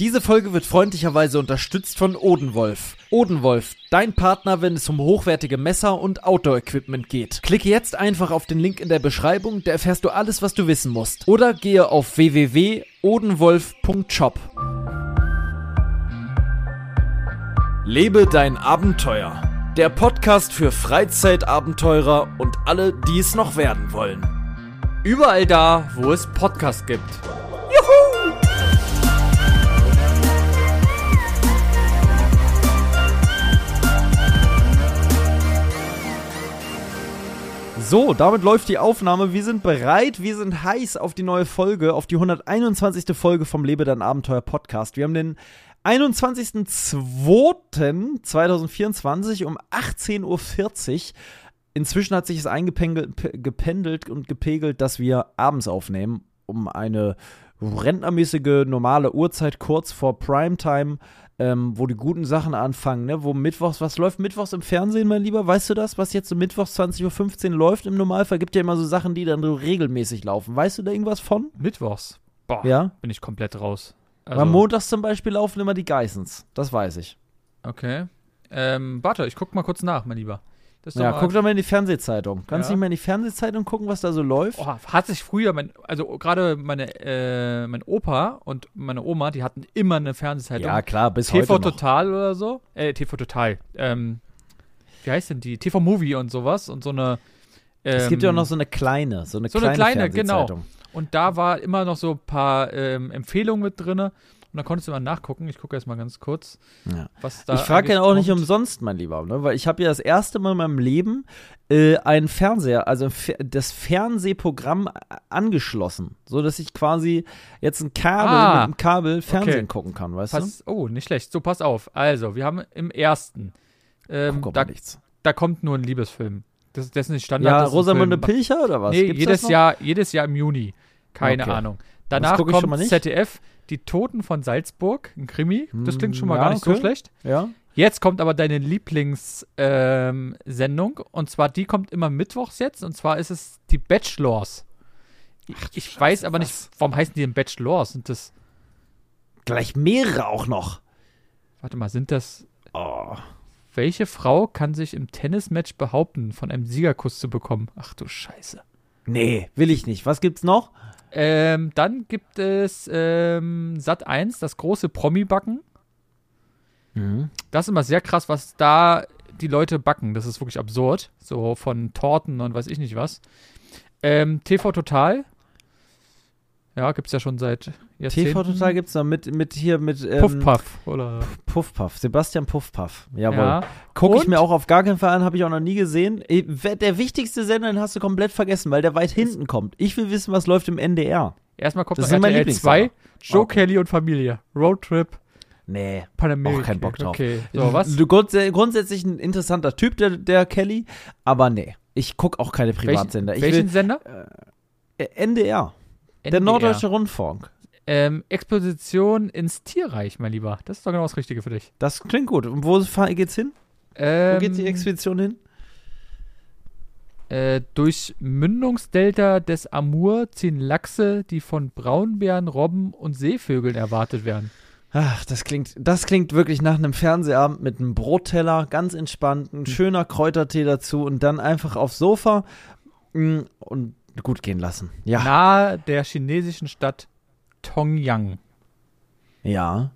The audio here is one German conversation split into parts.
Diese Folge wird freundlicherweise unterstützt von Odenwolf. Odenwolf, dein Partner, wenn es um hochwertige Messer und Outdoor-Equipment geht. Klicke jetzt einfach auf den Link in der Beschreibung, da erfährst du alles, was du wissen musst. Oder gehe auf www.odenwolf.shop. Lebe dein Abenteuer. Der Podcast für Freizeitabenteurer und alle, die es noch werden wollen. Überall da, wo es Podcasts gibt. So, damit läuft die Aufnahme. Wir sind bereit, wir sind heiß auf die neue Folge, auf die 121. Folge vom Lebe dein Abenteuer Podcast. Wir haben den 21.02.2024 um 18.40 Uhr. Inzwischen hat sich es eingependelt und gepegelt, dass wir abends aufnehmen, um eine rentnermäßige normale Uhrzeit kurz vor Primetime ähm, wo die guten Sachen anfangen, ne? Wo mittwochs, was läuft mittwochs im Fernsehen, mein Lieber? Weißt du das, was jetzt so mittwochs 20.15 Uhr läuft im Normalfall? Gibt ja immer so Sachen, die dann so regelmäßig laufen. Weißt du da irgendwas von? Mittwochs? Boah, Ja? bin ich komplett raus. Also, Am montags zum Beispiel laufen immer die Geissens. Das weiß ich. Okay. Ähm, warte, ich guck mal kurz nach, mein Lieber. Ja, guck doch mal in die Fernsehzeitung. Kannst du Ja. nicht mal in die Fernsehzeitung gucken, was da so läuft? Oh, hat sich früher, mein, also gerade meine, äh, mein Opa und meine Oma, die hatten immer eine Fernsehzeitung. ja, klar, bis TV heute noch. Total oder so. Äh, TV Total. Ähm, wie heißt denn die? TV Movie und sowas und so eine. Ähm, es gibt ja auch noch so eine kleine, so eine so eine kleine, kleine, genau. Fernsehzeitung. Und da war immer noch so ein paar ähm, Empfehlungen mit drinne. Und da konntest du mal nachgucken. Ich gucke erst mal ganz kurz, Ja. was da. ich frage ja auch nicht kommt. umsonst, mein Lieber, ne? weil ich habe ja das erste Mal in meinem Leben äh, einen Fernseher, also das Fernsehprogramm a- angeschlossen, so dass ich quasi jetzt ein Kabel Ah, mit einem Kabel Fernsehen okay. gucken kann, weißt Pass, oh, nicht schlecht. So, pass auf. Also, wir haben im ersten. du? Ähm, da, da kommt nur ein Liebesfilm. Das, das ist nicht Standard. Ja, Rosamunde. Pilcher oder was? Nee, Gibt's jedes? Jahr, jedes Jahr im Juni. Keine Okay. Ahnung. Danach kommt mal nicht. ZDF, Die Toten von Salzburg, ein Krimi. Das klingt schon mal Hm, Ja, gar nicht so okay. schlecht. Ja. Jetzt kommt aber deine Lieblingssendung. Ähm, und zwar, die kommt immer mittwochs jetzt. Und zwar ist es die Bachelors. Ich, ich weiß aber nicht, was? warum heißen die denn Bachelors? Sind das, Gleich mehrere auch noch. warte mal, sind das, Oh. welche Frau kann sich im Tennismatch behaupten, von einem Siegerkuss zu bekommen? Ach du Scheiße. Nee, will ich nicht. Was gibt's noch? Ähm, dann gibt es ähm, Sat 1, das große Promi-Backen. Mhm. Das ist immer sehr krass, was da die Leute backen. Das ist wirklich absurd. So von Torten und weiß ich nicht was. Ähm, TV Total. Ja, gibt's ja schon seit Jahrzehnten. TV Total gibt's noch mit, mit hier mit ähm, Puffpuff, oder? Puffpuff. Sebastian Puffpuff. Jawohl. Ja. Gucke ich mir auch auf gar keinen Fall an, habe ich auch noch nie gesehen. Eh, wer- Der wichtigste Sender, den hast du komplett vergessen, weil der weit hinten kommt. Ich will wissen, was läuft im NDR. Erstmal kommt Das noch sind meine RTL 2, Lieblingssender. Joe Okay. Kelly und Familie. Roadtrip, Nee. Panamerika. Auch keinen Bock drauf. Okay, so was? Du, grunds grundsätzlich ein interessanter Typ, der, der Kelly, aber nee. Ich gucke auch keine Privatsender. Welchen, Ich welchen will, Sender? äh, NDR, der NDR. Norddeutsche Rundfunk. Ähm, Exposition ins Tierreich, mein Lieber. Das ist doch genau das Richtige für dich. Das klingt gut. Und wo geht's hin? Ähm, Wo geht die Expedition hin? Äh, durch Mündungsdelta des Amur ziehen Lachse, die von Braunbären, Robben und Seevögeln erwartet werden. Ach, das klingt, das klingt wirklich nach einem Fernsehabend mit einem Brotteller, ganz entspannt, Hm. ein schöner Kräutertee dazu und dann einfach aufs Sofa mm, und gut gehen lassen. Ja, Nahe der chinesischen Stadt Tongyang. ja.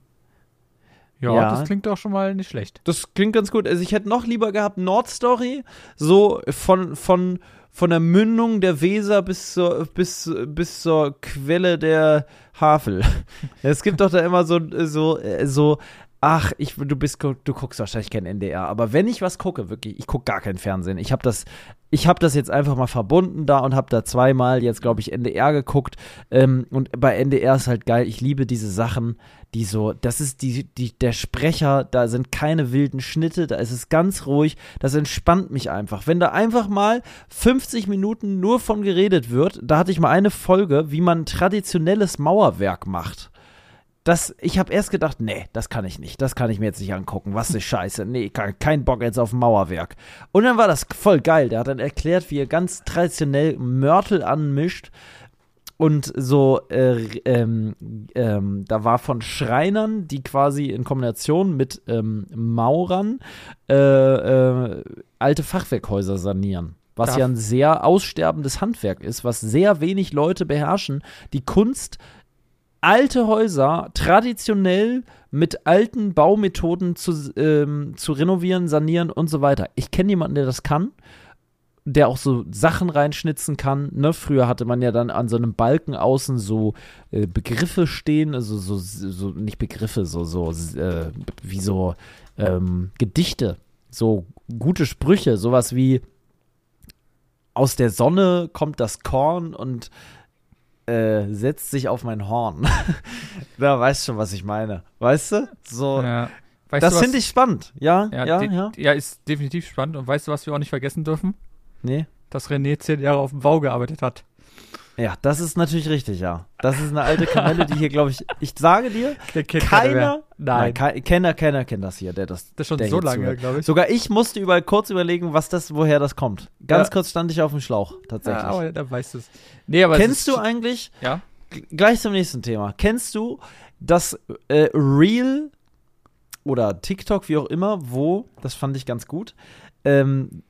Ja, Ja. das klingt doch schon mal nicht schlecht. Das klingt ganz gut. Also ich hätte noch lieber gehabt Nordstory, so von, von, von der Mündung der Weser bis zur, bis, bis zur Quelle der Havel. Es gibt doch da immer so, so, äh, so, ach, ich, du bist, du guckst wahrscheinlich kein NDR, aber wenn ich was gucke, wirklich, ich gucke gar kein Fernsehen. Ich habe das, ich habe das jetzt einfach mal verbunden da und habe da zweimal jetzt, glaube ich, NDR geguckt. Ähm, und bei NDR ist halt geil. Ich liebe diese Sachen, die so, das ist die, die, der Sprecher, da sind keine wilden Schnitte, da ist es ganz ruhig, das entspannt mich einfach. Wenn da einfach mal 50 Minuten nur von geredet wird, da hatte ich mal eine Folge, wie man traditionelles Mauerwerk macht. Das, ich habe erst gedacht, nee, das kann ich nicht, das kann ich mir jetzt nicht angucken, was ist scheiße, nee, kein, kein Bock jetzt auf Mauerwerk. Und dann war das voll geil, der hat dann erklärt, wie er ganz traditionell Mörtel anmischt und so, äh, ähm, ähm, da war von Schreinern, die quasi in Kombination mit ähm, Maurern äh, äh, alte Fachwerkhäuser sanieren. Was Darf- ja ein sehr aussterbendes Handwerk ist, was sehr wenig Leute beherrschen. Die Kunst, alte Häuser traditionell mit alten Baumethoden zu, ähm, zu renovieren, sanieren und so weiter. Ich kenne jemanden, der das kann der auch so Sachen reinschnitzen kann. Ne? Früher hatte man ja dann an so einem Balken außen so äh, Begriffe stehen, also so, so nicht Begriffe, so, so äh, wie so ähm, Gedichte, so gute Sprüche, sowas wie aus der Sonne kommt das Korn und äh, setzt sich auf mein Horn. da weißt schon, was ich meine. Weißt du? So, Ja. Weißt das du, finde ich spannend. Ja, ja, ja, ja. ja, ist definitiv spannend. Und weißt du, was wir auch nicht vergessen dürfen? Nee. Dass René zehn Jahre auf dem Bau gearbeitet hat. Ja, das ist natürlich richtig, ja. Das ist eine alte Kamelle, die hier, glaube ich, ich sage dir, keiner, Nein. kei- Kenner, Kenner kennt das hier, der das. Das ist schon so lange, glaube ich. Sogar ich musste überall kurz überlegen, was das, woher das kommt. Ganz Ja. kurz stand ich auf dem Schlauch, tatsächlich. Ja, aber da weißt du es. Nee, aber Kennst du eigentlich, Ja. gleich zum nächsten Thema, kennst du das äh, Reel oder TikTok, wie auch immer, wo, das fand ich ganz gut, ähm,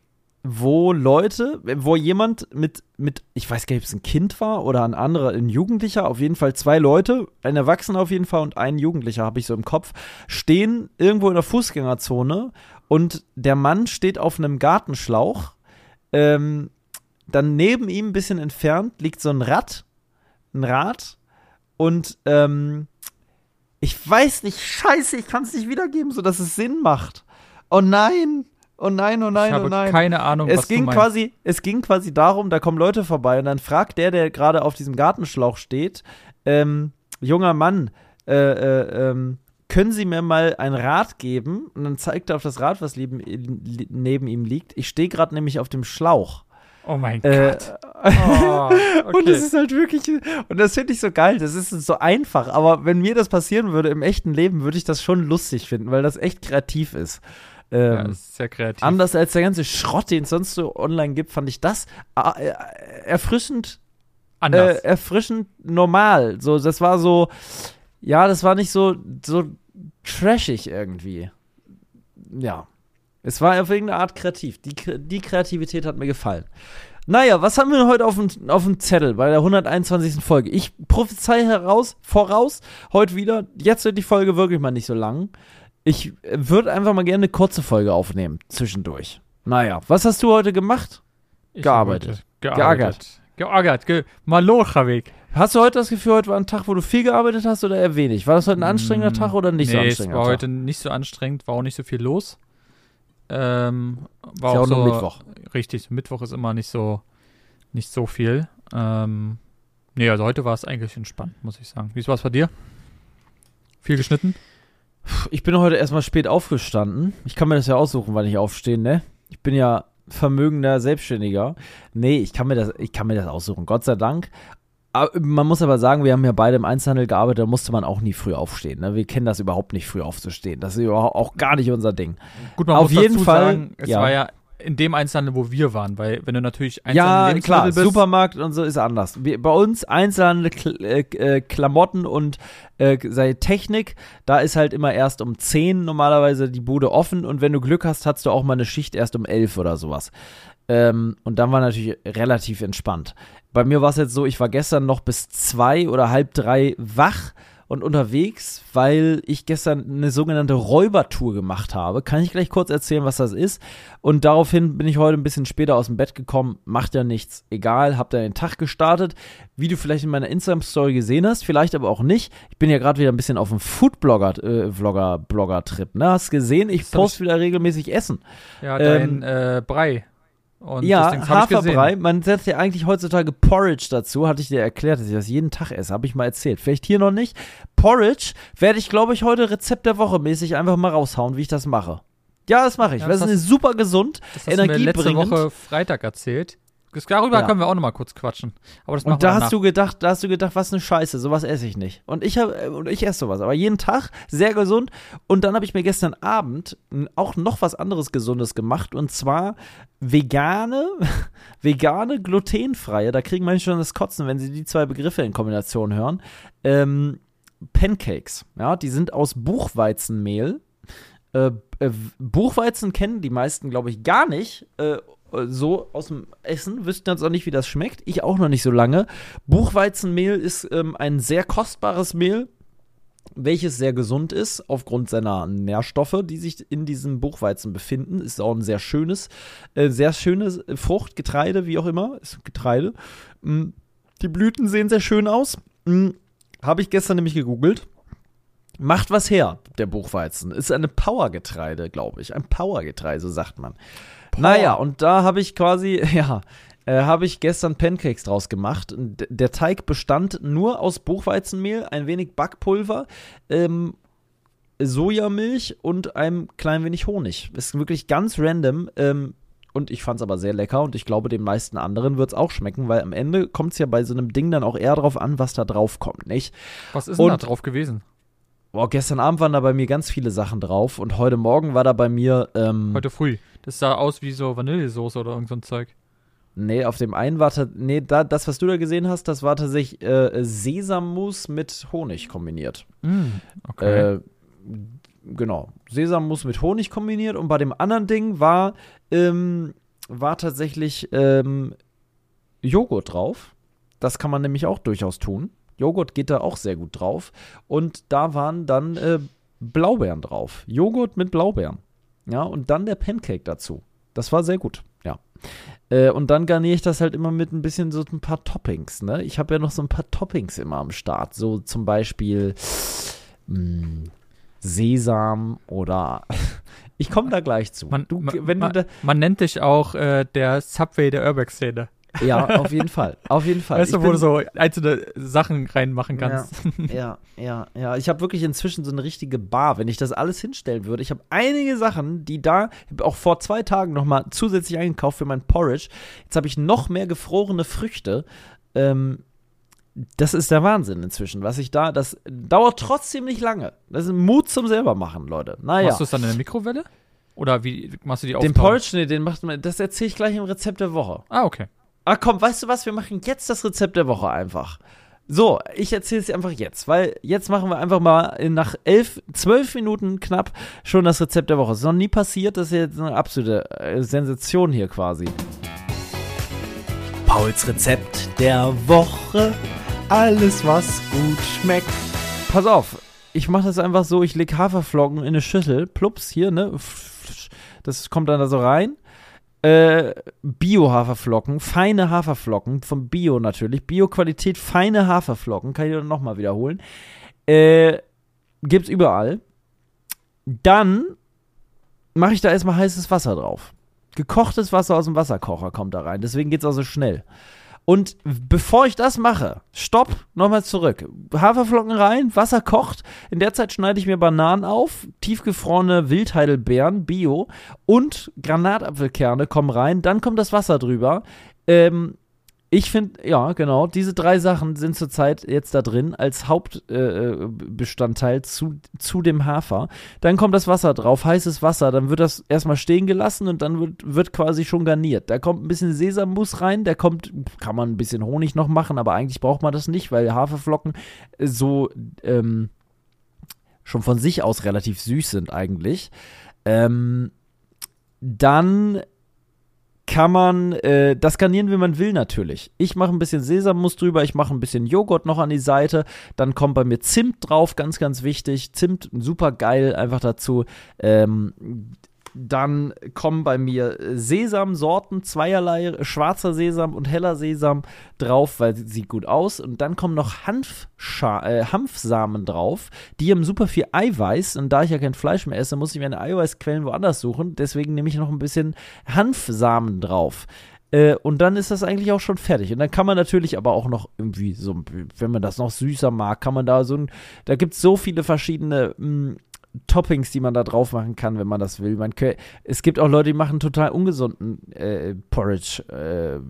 wo Leute, wo jemand mit, mit, ich weiß gar nicht, ob es ein Kind war oder ein anderer, ein Jugendlicher, auf jeden Fall zwei Leute, ein Erwachsener auf jeden Fall und ein Jugendlicher, habe ich so im Kopf, stehen irgendwo in der Fußgängerzone und der Mann steht auf einem Gartenschlauch. Ähm, dann neben ihm ein bisschen entfernt liegt so ein Rad, ein Rad und ähm, ich weiß nicht, scheiße, ich kann es nicht wiedergeben, sodass es Sinn macht. Oh nein, oh nein, oh nein, ich habe oh nein. keine Ahnung, Es was du ging, meinst. quasi, es ging quasi darum, da kommen Leute vorbei und dann fragt der, der gerade auf diesem Gartenschlauch steht, ähm, junger Mann, äh, äh, ähm, können Sie mir mal ein Rad geben? Und dann zeigt er auf das Rad, was neben, li- neben ihm liegt. Ich stehe gerade nämlich auf dem Schlauch. Oh mein Äh, Gott. Oh, Und okay. das ist halt wirklich, und das finde ich so geil, das ist so einfach, aber wenn mir das passieren würde im echten Leben, würde ich das schon lustig finden, weil das echt kreativ ist. Ähm, ja, das ist sehr kreativ. Anders als der ganze Schrott, den es sonst so online gibt, fand ich das äh, äh, erfrischend, äh, Anders. erfrischend normal. So, das war so, ja, das war nicht so, so trashig irgendwie. Ja. Es war auf irgendeine Art kreativ. Die, die Kreativität hat mir gefallen. Naja, was haben wir denn heute auf dem, auf dem Zettel bei der 121. Folge? Ich prophezei heraus, voraus, heute wieder, jetzt wird die Folge wirklich mal nicht so lang. Ich würde einfach mal gerne eine kurze Folge aufnehmen, zwischendurch. Naja, was hast du heute gemacht? Ich gearbeitet. heute Geärgert. Ge Malocha-Weg. Hast du heute das Gefühl, heute war ein Tag, wo du viel gearbeitet hast oder eher wenig? War das heute ein anstrengender Tag oder nicht so nee, anstrengender es war Tag? heute nicht so anstrengend, war auch nicht so viel los. Ähm, war Ist auch auch nur so, Mittwoch. Richtig, Mittwoch ist immer nicht so, nicht so viel. Ähm, nee, also heute war es eigentlich entspannt, muss ich sagen. Wie war es bei dir? Viel geschnitten? Ich bin heute erstmal spät aufgestanden. Ich kann mir das ja aussuchen, wann ich aufstehe, ne? Ich bin ja vermögender Selbstständiger. Nee, ich kann mir das, ich kann mir das aussuchen, Gott sei Dank. Aber man muss aber sagen, wir haben ja beide im Einzelhandel gearbeitet, da musste man auch nie früh aufstehen. Ne? Wir kennen das überhaupt nicht, früh aufzustehen. Das ist überhaupt auch gar nicht unser Ding. Gut, man Auf muss jeden dazu Fall, sagen, es ja. war ja in dem Einzelhandel, wo wir waren, weil wenn du natürlich Ja, Einzelhandel klar, bist, Supermarkt und so ist anders. Wir, bei uns Einzelhandel, Kl äh, äh, Klamotten und äh, sei Technik, da ist halt immer erst um 10 normalerweise die Bude offen und wenn du Glück hast, hast du auch mal eine Schicht erst um 11 oder sowas. Ähm, und dann war natürlich relativ entspannt. Bei mir war es jetzt so, ich war gestern noch bis zwei oder halb drei wach und unterwegs, weil ich gestern eine sogenannte Räubertour gemacht habe. Kann ich gleich kurz erzählen, was das ist? Und daraufhin bin ich heute ein bisschen später aus dem Bett gekommen. Macht ja nichts. Egal, hab da den Tag gestartet. Wie du vielleicht in meiner Instagram-Story gesehen hast, vielleicht aber auch nicht. Ich bin ja gerade wieder ein bisschen auf dem Food-Blogger-Blogger-Trip. ne? Hast gesehen, ich Das poste wieder regelmäßig Essen. ja, ähm, dein äh, Brei. Und ja. Haferbrei. Man setzt ja eigentlich heutzutage Porridge dazu. Hatte ich dir erklärt, dass ich das jeden Tag esse. Habe ich mal erzählt. Vielleicht hier noch nicht. Porridge werde ich, glaube ich, heute Rezept der Woche mäßig einfach mal raushauen, wie ich das mache. Ja, das mache ich. Ja, das das ist super gesund. Das hast du mir letzte energiebringend. Woche Freitag erzählt. Darüber Ja. können wir auch noch mal kurz quatschen. Aber das Und da hast du gedacht, da hast du gedacht, was eine Scheiße, sowas esse ich nicht. Und ich habe und ich esse sowas, aber jeden Tag sehr gesund. Und dann habe ich mir gestern Abend auch noch was anderes Gesundes gemacht und zwar vegane, vegane, glutenfreie. Da kriegen manche schon das Kotzen, wenn sie die zwei Begriffe in Kombination hören. Ähm, Pancakes, ja, die sind aus Buchweizenmehl. Äh, äh, Buchweizen kennen die meisten, glaube ich, gar nicht. Äh, so aus dem Essen, wüssten jetzt auch nicht, wie das schmeckt. Ich auch noch nicht so lange. Buchweizenmehl ist ähm, ein sehr kostbares Mehl, welches sehr gesund ist, aufgrund seiner Nährstoffe, die sich in diesem Buchweizen befinden. Ist auch ein sehr schönes, äh, sehr schönes äh, Frucht, Getreide, wie auch immer. Ist Getreide. Mm, Die Blüten sehen sehr schön aus. Mm, Habe ich gestern nämlich gegoogelt. Macht was her, der Buchweizen. Ist eine Powergetreide, glaube ich. Ein Powergetreide, so sagt man. Naja, und da habe ich quasi, ja, äh, habe ich gestern Pancakes draus gemacht. Und d- Der Teig bestand nur aus Buchweizenmehl, ein wenig Backpulver, ähm, Sojamilch und einem klein wenig Honig. Ist wirklich ganz random. Ähm, und ich fand es aber sehr lecker und ich glaube, den meisten anderen wird es auch schmecken, weil am Ende kommt es ja bei so einem Ding dann auch eher drauf an, was da drauf kommt, nicht? Was ist denn da Und- drauf gewesen? Boah, gestern Abend waren da bei mir ganz viele Sachen drauf und heute Morgen war da bei mir, ähm, Heute früh. Das sah aus wie so Vanillesoße oder irgend so ein Zeug. nee, auf dem einen war, nee, da, das, was du da gesehen hast, das war tatsächlich äh, Sesammus mit Honig kombiniert. Mm, okay. Äh, genau, Sesammus mit Honig kombiniert und bei dem anderen Ding war, ähm, war tatsächlich ähm, Joghurt drauf. Das kann man nämlich auch durchaus tun. Joghurt geht da auch sehr gut drauf. Und da waren dann äh, Blaubeeren drauf. Joghurt mit Blaubeeren. Ja, und dann der Pancake dazu. Das war sehr gut, ja. Äh, und dann garniere ich das halt immer mit ein bisschen so ein paar Toppings, ne? Ich habe ja noch so ein paar Toppings immer am Start. So zum Beispiel mh, Sesam oder ich komme da gleich zu. Man, du, man, da, man nennt dich auch äh, der Subway der Urbex-Szene. Ja, auf jeden Fall, auf jeden Fall. Weißt du, wo bin- du so einzelne Sachen reinmachen kannst. Ja, ja, ja. Ich habe wirklich inzwischen so eine richtige Bar, wenn ich das alles hinstellen würde. Ich habe einige Sachen, die da, auch vor zwei Tagen nochmal zusätzlich eingekauft für mein Porridge. Jetzt habe ich noch mehr gefrorene Früchte. Ähm, das ist der Wahnsinn inzwischen, was ich da, das dauert trotzdem nicht lange. Das ist Mut zum selbermachen, Leute. Naja. Machst du es dann in der Mikrowelle? Oder wie machst du die Den auftauen? Porridge, nee, den macht man, das erzähle ich gleich im Rezept der Woche. Ah, okay. Ah, komm, weißt du was? Wir machen jetzt das Rezept der Woche einfach. So, ich erzähle es dir einfach jetzt, weil jetzt machen wir einfach mal nach elf, zwölf Minuten knapp schon das Rezept der Woche. Das ist noch nie passiert, das ist jetzt eine absolute äh, Sensation hier quasi. Pauls Rezept der Woche. Alles, was gut schmeckt. Pass auf, ich mache das einfach so, ich leg Haferflocken in eine Schüssel, plups, hier, ne? Das kommt dann da so rein. Äh, Bio-Haferflocken, feine Haferflocken, vom Bio natürlich. Bio-Qualität, feine Haferflocken, kann ich nochmal wiederholen. Äh, gibt's überall. Dann mache ich da erstmal heißes Wasser drauf. Gekochtes Wasser aus dem Wasserkocher kommt da rein, deswegen geht's auch so schnell. Und bevor ich das mache, stopp, nochmal zurück. Haferflocken rein, Wasser kocht. In der Zeit schneide ich mir Bananen auf, tiefgefrorene Wildheidelbeeren, Bio und Granatapfelkerne kommen rein. Dann kommt das Wasser drüber. Ähm, ich finde, ja, genau, diese drei Sachen sind zurzeit jetzt da drin als Hauptbestandteil äh, Bestandteil zu, zu dem Hafer. Dann kommt das Wasser drauf, heißes Wasser, dann wird das erstmal stehen gelassen und dann wird, wird quasi schon garniert. Da kommt ein bisschen Sesammus rein, da kommt, kann man ein bisschen Honig noch machen, aber eigentlich braucht man das nicht, weil Haferflocken so ähm, schon von sich aus relativ süß sind eigentlich. Ähm, dann kann man äh, das garnieren, wie man will natürlich. Ich mache ein bisschen Sesammus drüber, ich mache ein bisschen Joghurt noch an die Seite, dann kommt bei mir Zimt drauf, ganz, ganz wichtig. Zimt, super geil, einfach dazu. Ähm, dann kommen bei mir Sesamsorten, zweierlei, schwarzer Sesam und heller Sesam drauf, weil sie sieht gut aus. Und dann kommen noch Hanfscha äh, Hanfsamen drauf. Die haben super viel Eiweiß. Und da ich ja kein Fleisch mehr esse, muss ich meine Eiweißquellen woanders suchen. Deswegen nehme ich noch ein bisschen Hanfsamen drauf. Äh, und dann ist das eigentlich auch schon fertig. Und dann kann man natürlich aber auch noch irgendwie so, wenn man das noch süßer mag, kann man da so ein, da gibt es so viele verschiedene mh, Toppings, die man da drauf machen kann, wenn man das will. Man kö- es gibt auch Leute, die machen total ungesunden äh, Porridge, äh,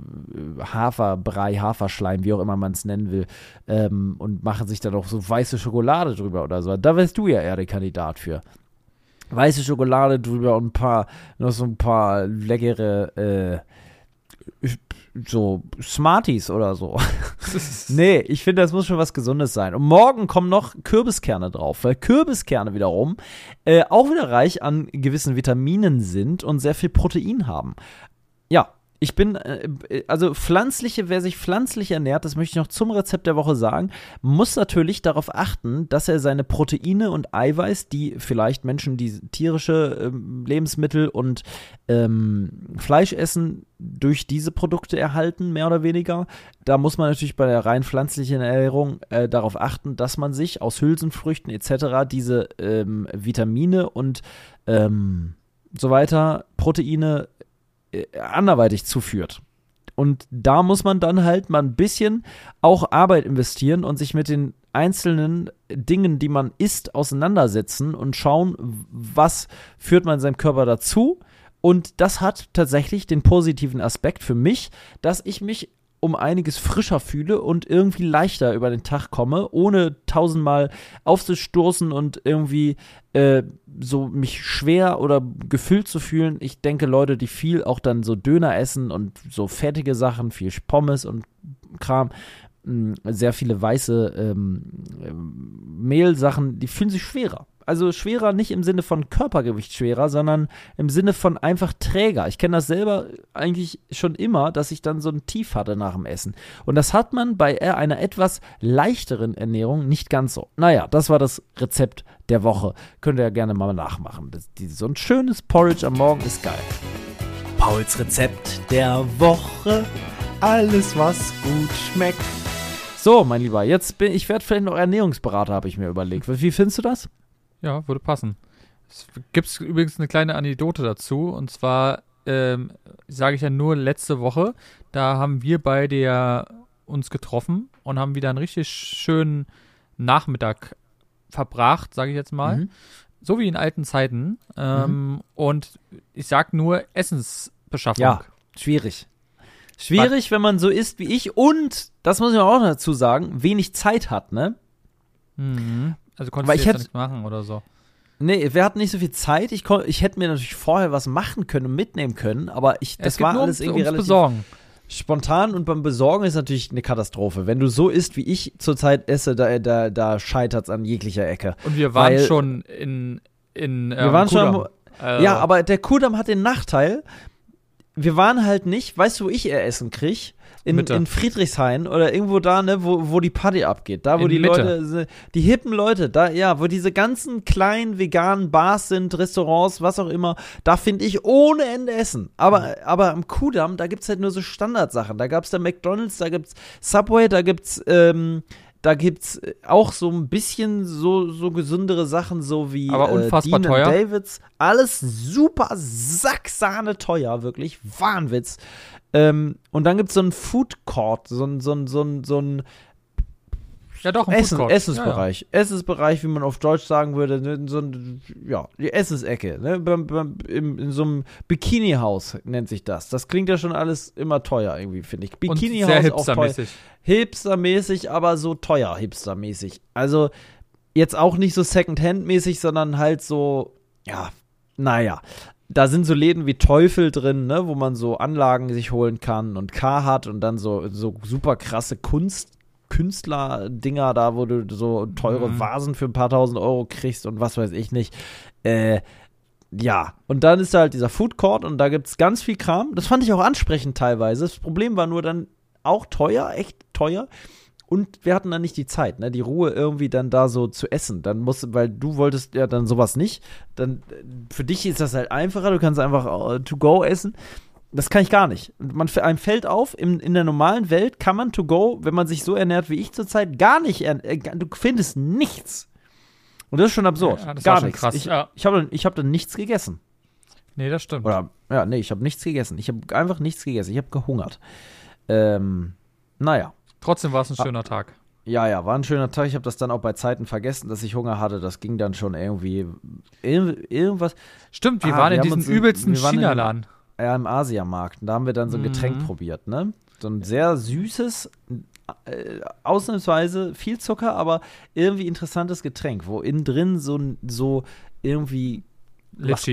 Haferbrei, Haferschleim, wie auch immer man es nennen will, ähm, und machen sich dann auch so weiße Schokolade drüber oder so. Da wärst du ja eher der Kandidat für. Weiße Schokolade drüber und ein paar, noch so ein paar leckere, äh, so Smarties oder so. Nee, ich finde, das muss schon was Gesundes sein. Und morgen kommen noch Kürbiskerne drauf, weil Kürbiskerne wiederum äh, auch wieder reich an gewissen Vitaminen sind und sehr viel Protein haben. Ja, ich bin, äh, also pflanzliche, wer sich pflanzlich ernährt, das möchte ich noch zum Rezept der Woche sagen, muss natürlich darauf achten, dass er seine Proteine und Eiweiß, die vielleicht Menschen, die tierische ähm, Lebensmittel und ähm, Fleisch essen, durch diese Produkte erhalten, mehr oder weniger. Da muss man natürlich bei der rein pflanzlichen Ernährung äh, darauf achten, dass man sich aus Hülsenfrüchten etc. diese ähm, Vitamine und ähm, so weiter, Proteine äh, anderweitig zuführt. Und da muss man dann halt mal ein bisschen auch Arbeit investieren und sich mit den einzelnen Dingen, die man isst, auseinandersetzen und schauen, was führt man seinem Körper dazu. Und das hat tatsächlich den positiven Aspekt für mich, dass ich mich um einiges frischer fühle und irgendwie leichter über den Tag komme, ohne tausendmal aufzustoßen und irgendwie äh, so mich schwer oder gefüllt zu fühlen. Ich denke, Leute, die viel auch dann so Döner essen und so fertige Sachen, viel Pommes und Kram, mh, sehr viele weiße ähm, ähm, Mehlsachen, die fühlen sich schwerer. Also schwerer nicht im Sinne von Körpergewicht schwerer, sondern im Sinne von einfach träger. Ich kenne das selber eigentlich schon immer, dass ich dann so ein Tief hatte nach dem Essen. Und das hat man bei einer etwas leichteren Ernährung nicht ganz so. Naja, das war das Rezept der Woche. Könnt ihr ja gerne mal nachmachen. Das, die, so ein schönes Porridge am Morgen ist geil. Pauls Rezept der Woche. Alles, was gut schmeckt. So, mein Lieber, jetzt bin ich werde vielleicht noch Ernährungsberater, habe ich mir überlegt. Wie findest du das? Ja, würde passen. Es gibt übrigens eine kleine Anekdote dazu. Und zwar ähm, sage ich ja nur letzte Woche. Da haben wir beide ja uns getroffen und haben wieder einen richtig schönen Nachmittag verbracht, sage ich jetzt mal. Mhm. So wie in alten Zeiten. Ähm, Und ich sag nur Essensbeschaffung. Ja. Schwierig. Schwierig, wenn man so ist wie ich und, das muss ich auch noch dazu sagen, wenig Zeit hat, ne? Mhm. Also konntest Weil du ich jetzt hätt- nicht machen oder so. Nee, wir hatten nicht so viel Zeit. Ich, kon- ich hätte mir natürlich vorher was machen können und mitnehmen können, aber ich, das war alles ums, irgendwie relativ Besorgen. spontan und beim Besorgen ist natürlich eine Katastrophe. Wenn du so isst, wie ich zurzeit esse, da, da, da scheitert es an jeglicher Ecke. Und wir waren Weil- schon in, in ähm, Wir waren schon Kudamm. am, Äh, Ja, aber der Kudamm hat den Nachteil, wir waren halt nicht, weißt du, wo ich eher Essen krieg? In, Mitte. in Friedrichshain oder irgendwo da, ne, wo, wo die Party abgeht. Da, wo In die Mitte. Leute, die hippen Leute, da, ja, wo diese ganzen kleinen veganen Bars sind, Restaurants, was auch immer, da finde ich ohne Ende Essen. Aber, aber am Kudamm, da gibt's halt nur so Standardsachen. Da gab's da McDonalds, da gibt's Subway, da gibt's, ähm, da gibt's auch so ein bisschen so, so gesündere Sachen, so wie Aber unfassbar äh, Dean teuer. Davids. Alles super sacksahne teuer, wirklich. Wahnwitz. Ähm, und dann gibt's so einen Food Court, so ein, so ein, so ein, so ein ja, doch, ein Essen, Food Court. Essensbereich. Essensbereich, wie man auf Deutsch sagen würde, ne, so ein, ja, die Essensecke, ne, im, in so einem Bikini-Haus nennt sich das. Das klingt ja schon alles immer teuer irgendwie, finde ich. Ja. Bikini-Haus auch teuer. hipstermäßig. Hipstermäßig, aber so teuer hipstermäßig. Also jetzt auch nicht so Second-Hand-mäßig, sondern halt so, ja, naja. Da sind so Läden wie Teufel drin, ne, wo man so Anlagen sich holen kann und K hat und dann so, so super krasse Kunst, Künstler-Dinger da, wo du so teure Mhm. Vasen für ein paar tausend Euro kriegst und was weiß ich nicht. Äh, ja, und dann ist da halt dieser Food Court und da gibt es ganz viel Kram. Das fand ich auch ansprechend teilweise. Das Problem war nur dann auch teuer, echt teuer. Und wir hatten dann nicht die Zeit, ne, die Ruhe irgendwie dann da so zu essen. Dann musst, weil du wolltest ja dann sowas nicht. Dann äh, für dich ist das halt einfacher. Du kannst einfach äh, to go essen. Das kann ich gar nicht. Man, einem fällt auf, in, in der normalen Welt kann man to go, wenn man sich so ernährt wie ich zurzeit, gar nicht. ern- Äh, du findest nichts. Und das ist schon absurd. Ja, gar schon nichts. krass, Ich, ja. ich habe ich hab dann nichts gegessen. Nee, das stimmt. Oder, ja, nee, ich habe nichts gegessen. Ich habe einfach nichts gegessen. Ich habe gehungert. Ähm, naja. Trotzdem war es ein schöner Tag. Ja, ja, war ein schöner Tag. Ich habe das dann auch bei Zeiten vergessen, dass ich Hunger hatte. Das ging dann schon irgendwie ir irgendwas. Stimmt, wir Ah, waren wir in diesem übelsten China-Laden. Ja, im Asiamarkt. Und da haben wir dann so ein Getränk Mhm. probiert, ne? So ein sehr süßes, äh, ausnahmsweise viel Zucker, aber irgendwie interessantes Getränk, wo innen drin so, so irgendwie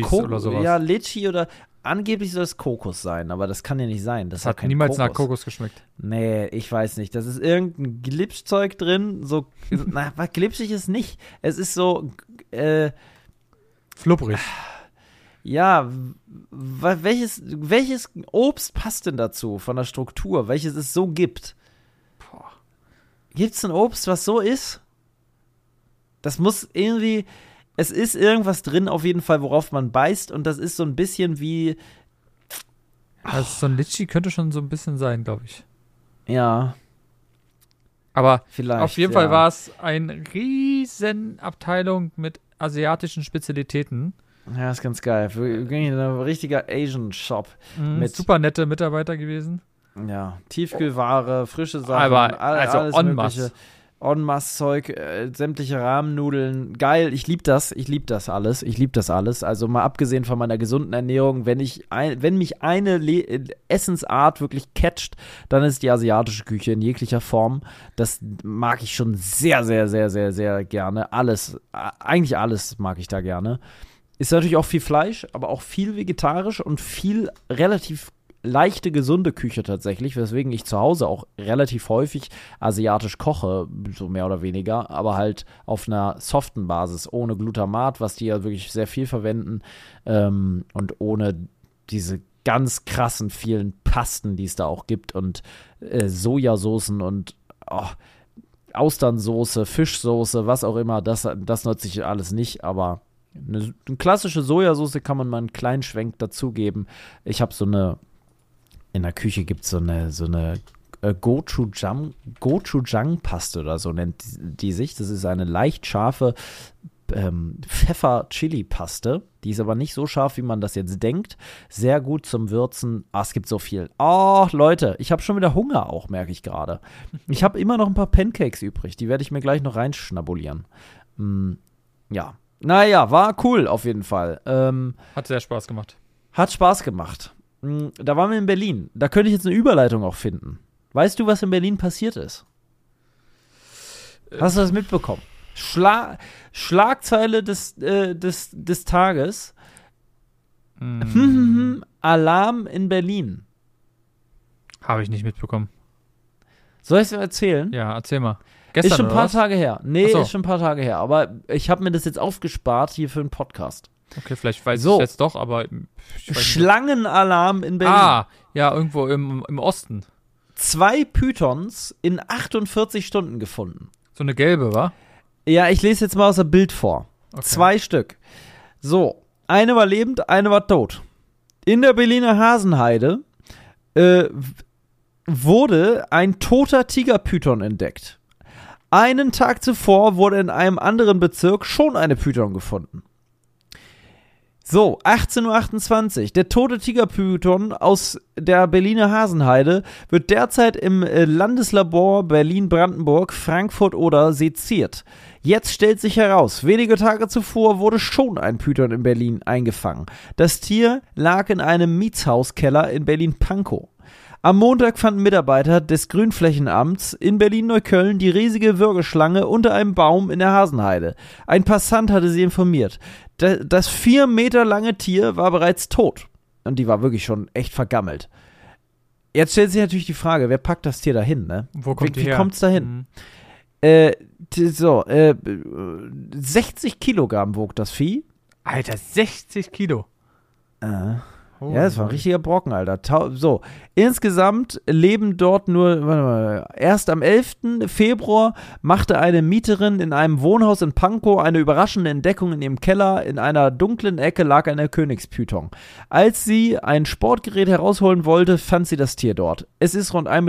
Ko- oder sowas. Ja, Litchi oder angeblich soll es Kokos sein, aber das kann ja nicht sein. Das das hat kein niemals nach Kokos. Kokos geschmeckt. Nee, ich weiß nicht. Das ist irgendein Glitschzeug drin. So, na, was glitschig ist nicht. Es ist so, äh, Flubbrig. Ja, welches, welches Obst passt denn dazu von der Struktur? Welches es so gibt? Gibt es ein Obst, was so ist? Das muss irgendwie, es ist irgendwas drin auf jeden Fall, worauf man beißt und das ist so ein bisschen wie, Also so ein Litchi könnte schon so ein bisschen sein, glaube ich. ja, Aber vielleicht. auf jeden ja. Fall war es eine riesen Abteilung mit asiatischen Spezialitäten. Ja, ist ganz geil. Wirklich ein richtiger Asian Shop. Mhm, Mit- super nette Mitarbeiter gewesen. Ja, Tiefkühlware, frische Sachen, Aber, also alles en mögliche. masse. En-Masse-Zeug, äh, sämtliche Rahmennudeln. Geil, ich liebe das. Ich liebe das alles. Ich liebe das alles. Also mal abgesehen von meiner gesunden Ernährung, wenn, ich ein, wenn mich eine Le äh, Essensart wirklich catcht, dann ist die asiatische Küche in jeglicher Form. Das mag ich schon sehr, sehr, sehr, sehr, sehr gerne. Alles, eigentlich alles mag ich da gerne. Ist natürlich auch viel Fleisch, aber auch viel vegetarisch und viel relativ leichte, gesunde Küche tatsächlich, weswegen ich zu Hause auch relativ häufig asiatisch koche, so mehr oder weniger, aber halt auf einer soften Basis, ohne Glutamat, was die ja wirklich sehr viel verwenden ähm, und ohne diese ganz krassen vielen Pasten, die es da auch gibt und äh, Sojasoßen und oh, Austernsoße, Fischsoße, was auch immer, das, das nutze ich alles nicht, aber eine, eine klassische Sojasauce kann man mal einen kleinen Schwenk dazugeben. Ich habe so eine, in der Küche gibt es so eine, so eine äh, Gochujang, Gochujang-Paste oder so nennt die, die sich. Das ist eine leicht scharfe ähm, Pfeffer-Chili-Paste. Die ist aber nicht so scharf, wie man das jetzt denkt. Sehr gut zum Würzen. Ah, es gibt so viel. Oh, Leute, ich habe schon wieder Hunger auch, merke ich gerade. Ich habe immer noch ein paar Pancakes übrig. Die werde ich mir gleich noch reinschnabulieren. Mm, ja. Naja, war cool auf jeden Fall. Ähm, Hat sehr Spaß gemacht. hat Spaß gemacht. Mm, Da waren wir in Berlin. Da könnte ich jetzt eine Überleitung auch finden. Weißt du, was in Berlin passiert ist? Hast du das mitbekommen? Schla Schlagzeile des, äh, des, des Tages. Mhm. Alarm in Berlin. Habe ich nicht mitbekommen. Soll ich es dir erzählen? Ja, erzähl mal. Gestern ist schon ein paar was? Tage her. Nee, so. ist schon ein paar Tage her. Aber ich habe mir das jetzt aufgespart hier für einen Podcast. Okay, vielleicht weiß So. ich jetzt doch, aber. Schlangenalarm in Berlin. Ah, ja, irgendwo im, im Osten. Zwei Pythons in 48 Stunden gefunden. So eine gelbe, wa? Ja, ich lese jetzt mal aus der Bild vor. Okay. Zwei Stück. So, eine war lebend, eine war tot. In der Berliner Hasenheide äh, wurde ein toter Tigerpython entdeckt. Einen Tag zuvor wurde in einem anderen Bezirk schon eine Python gefunden. So, 18.28 Uhr. Der tote Tigerpython aus der Berliner Hasenheide wird derzeit im äh, Landeslabor Berlin-Brandenburg, Frankfurt oder seziert. Jetzt stellt sich heraus, wenige Tage zuvor wurde schon ein Python in Berlin eingefangen. Das Tier lag in einem Mietshauskeller in Berlin-Pankow. Am Montag fanden Mitarbeiter des Grünflächenamts in Berlin-Neukölln die riesige Würgeschlange unter einem Baum in der Hasenheide. Ein Passant hatte sie informiert. Da- Das vier Meter lange Tier war bereits tot. Und die war wirklich schon echt vergammelt. Jetzt stellt sich natürlich die Frage, wer packt das Tier dahin, ne? Wo kommt wie her? kommt's dahin? Mhm. Äh, so, äh, 60 Kilogramm wog das Vieh. Alter, 60 Kilo. Äh. Oh, Ja, das war ein richtiger Brocken, Alter. So, insgesamt leben dort nur, warte mal, erst am 11. Februar machte eine Mieterin in einem Wohnhaus in Pankow eine überraschende Entdeckung in ihrem Keller. In einer dunklen Ecke lag eine Königspython. Als sie ein Sportgerät herausholen wollte, fand sie das Tier dort. Es ist rund 1,20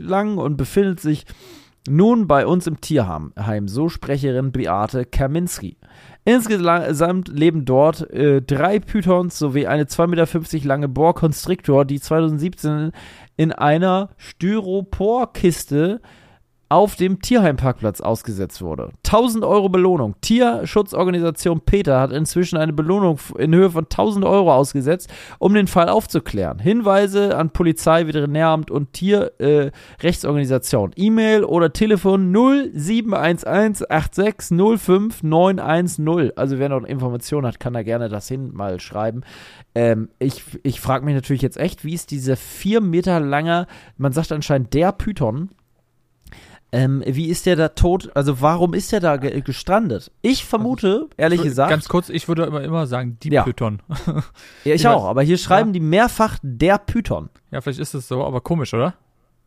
Meter lang und befindet sich nun bei uns im Tierheim, so Sprecherin Beate Kaminski. Insgesamt leben dort äh, drei Pythons sowie eine 2,50 Meter lange Boa Constrictor, die 2017 in einer Styroporkiste auf dem Tierheimparkplatz ausgesetzt wurde. 1000 Euro Belohnung. Tierschutzorganisation Peter hat inzwischen eine Belohnung in Höhe von 1000 Euro ausgesetzt, um den Fall aufzuklären. Hinweise an Polizei, Veterinäramt und Tierrechtsorganisation. Äh, E-Mail oder Telefon 0711 8605 910. Also wer noch Informationen hat, kann da gerne das hin mal schreiben. Ähm, ich ich frage mich natürlich jetzt echt, wie ist dieser vier Meter langer, man sagt anscheinend der Python, ähm, wie ist der da tot? Also warum ist der da ge gestrandet? Ich vermute, ehrlich Ich wür- gesagt, Ganz kurz, ich würde immer, immer sagen, die Ja. Python. ja, ich ich auch, weiß- aber hier schreiben die mehrfach der Python. ja, vielleicht ist es so, aber komisch, oder?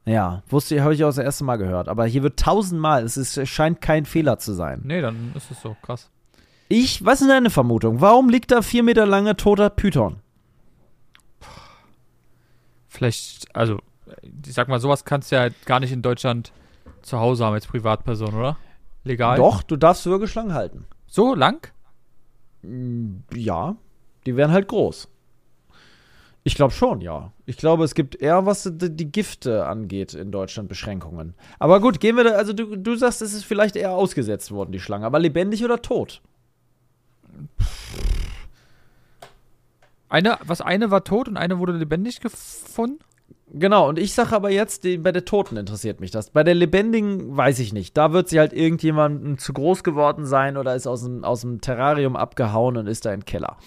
Ja, wusste ich, habe ich auch das erste Mal gehört. Aber hier wird tausendmal, es ist, scheint kein Fehler zu sein. Nee, dann ist es so, krass. Ich, was ist deine Vermutung? Warum liegt da vier Meter langer toter Python? Vielleicht, also, ich sag mal, sowas kannst du ja halt gar nicht in Deutschland zu Hause haben als Privatperson, oder? Legal? Doch, du darfst Würgeschlangen halten. So lang? Mm, Ja, die wären halt groß. Ich glaube schon, ja. Ich glaube, es gibt eher, was die, die Gifte angeht, in Deutschland Beschränkungen. Aber gut, gehen wir da, also du, du sagst, es ist vielleicht eher ausgesetzt worden, die Schlange. Aber lebendig oder tot? Eine, was eine war tot und eine wurde lebendig gefunden? Genau, und ich sage aber jetzt, die, bei der Toten interessiert mich das. Bei der Lebendigen weiß ich nicht. Da wird sie halt irgendjemandem zu groß geworden sein oder ist aus dem, aus dem Terrarium abgehauen und ist da im Keller.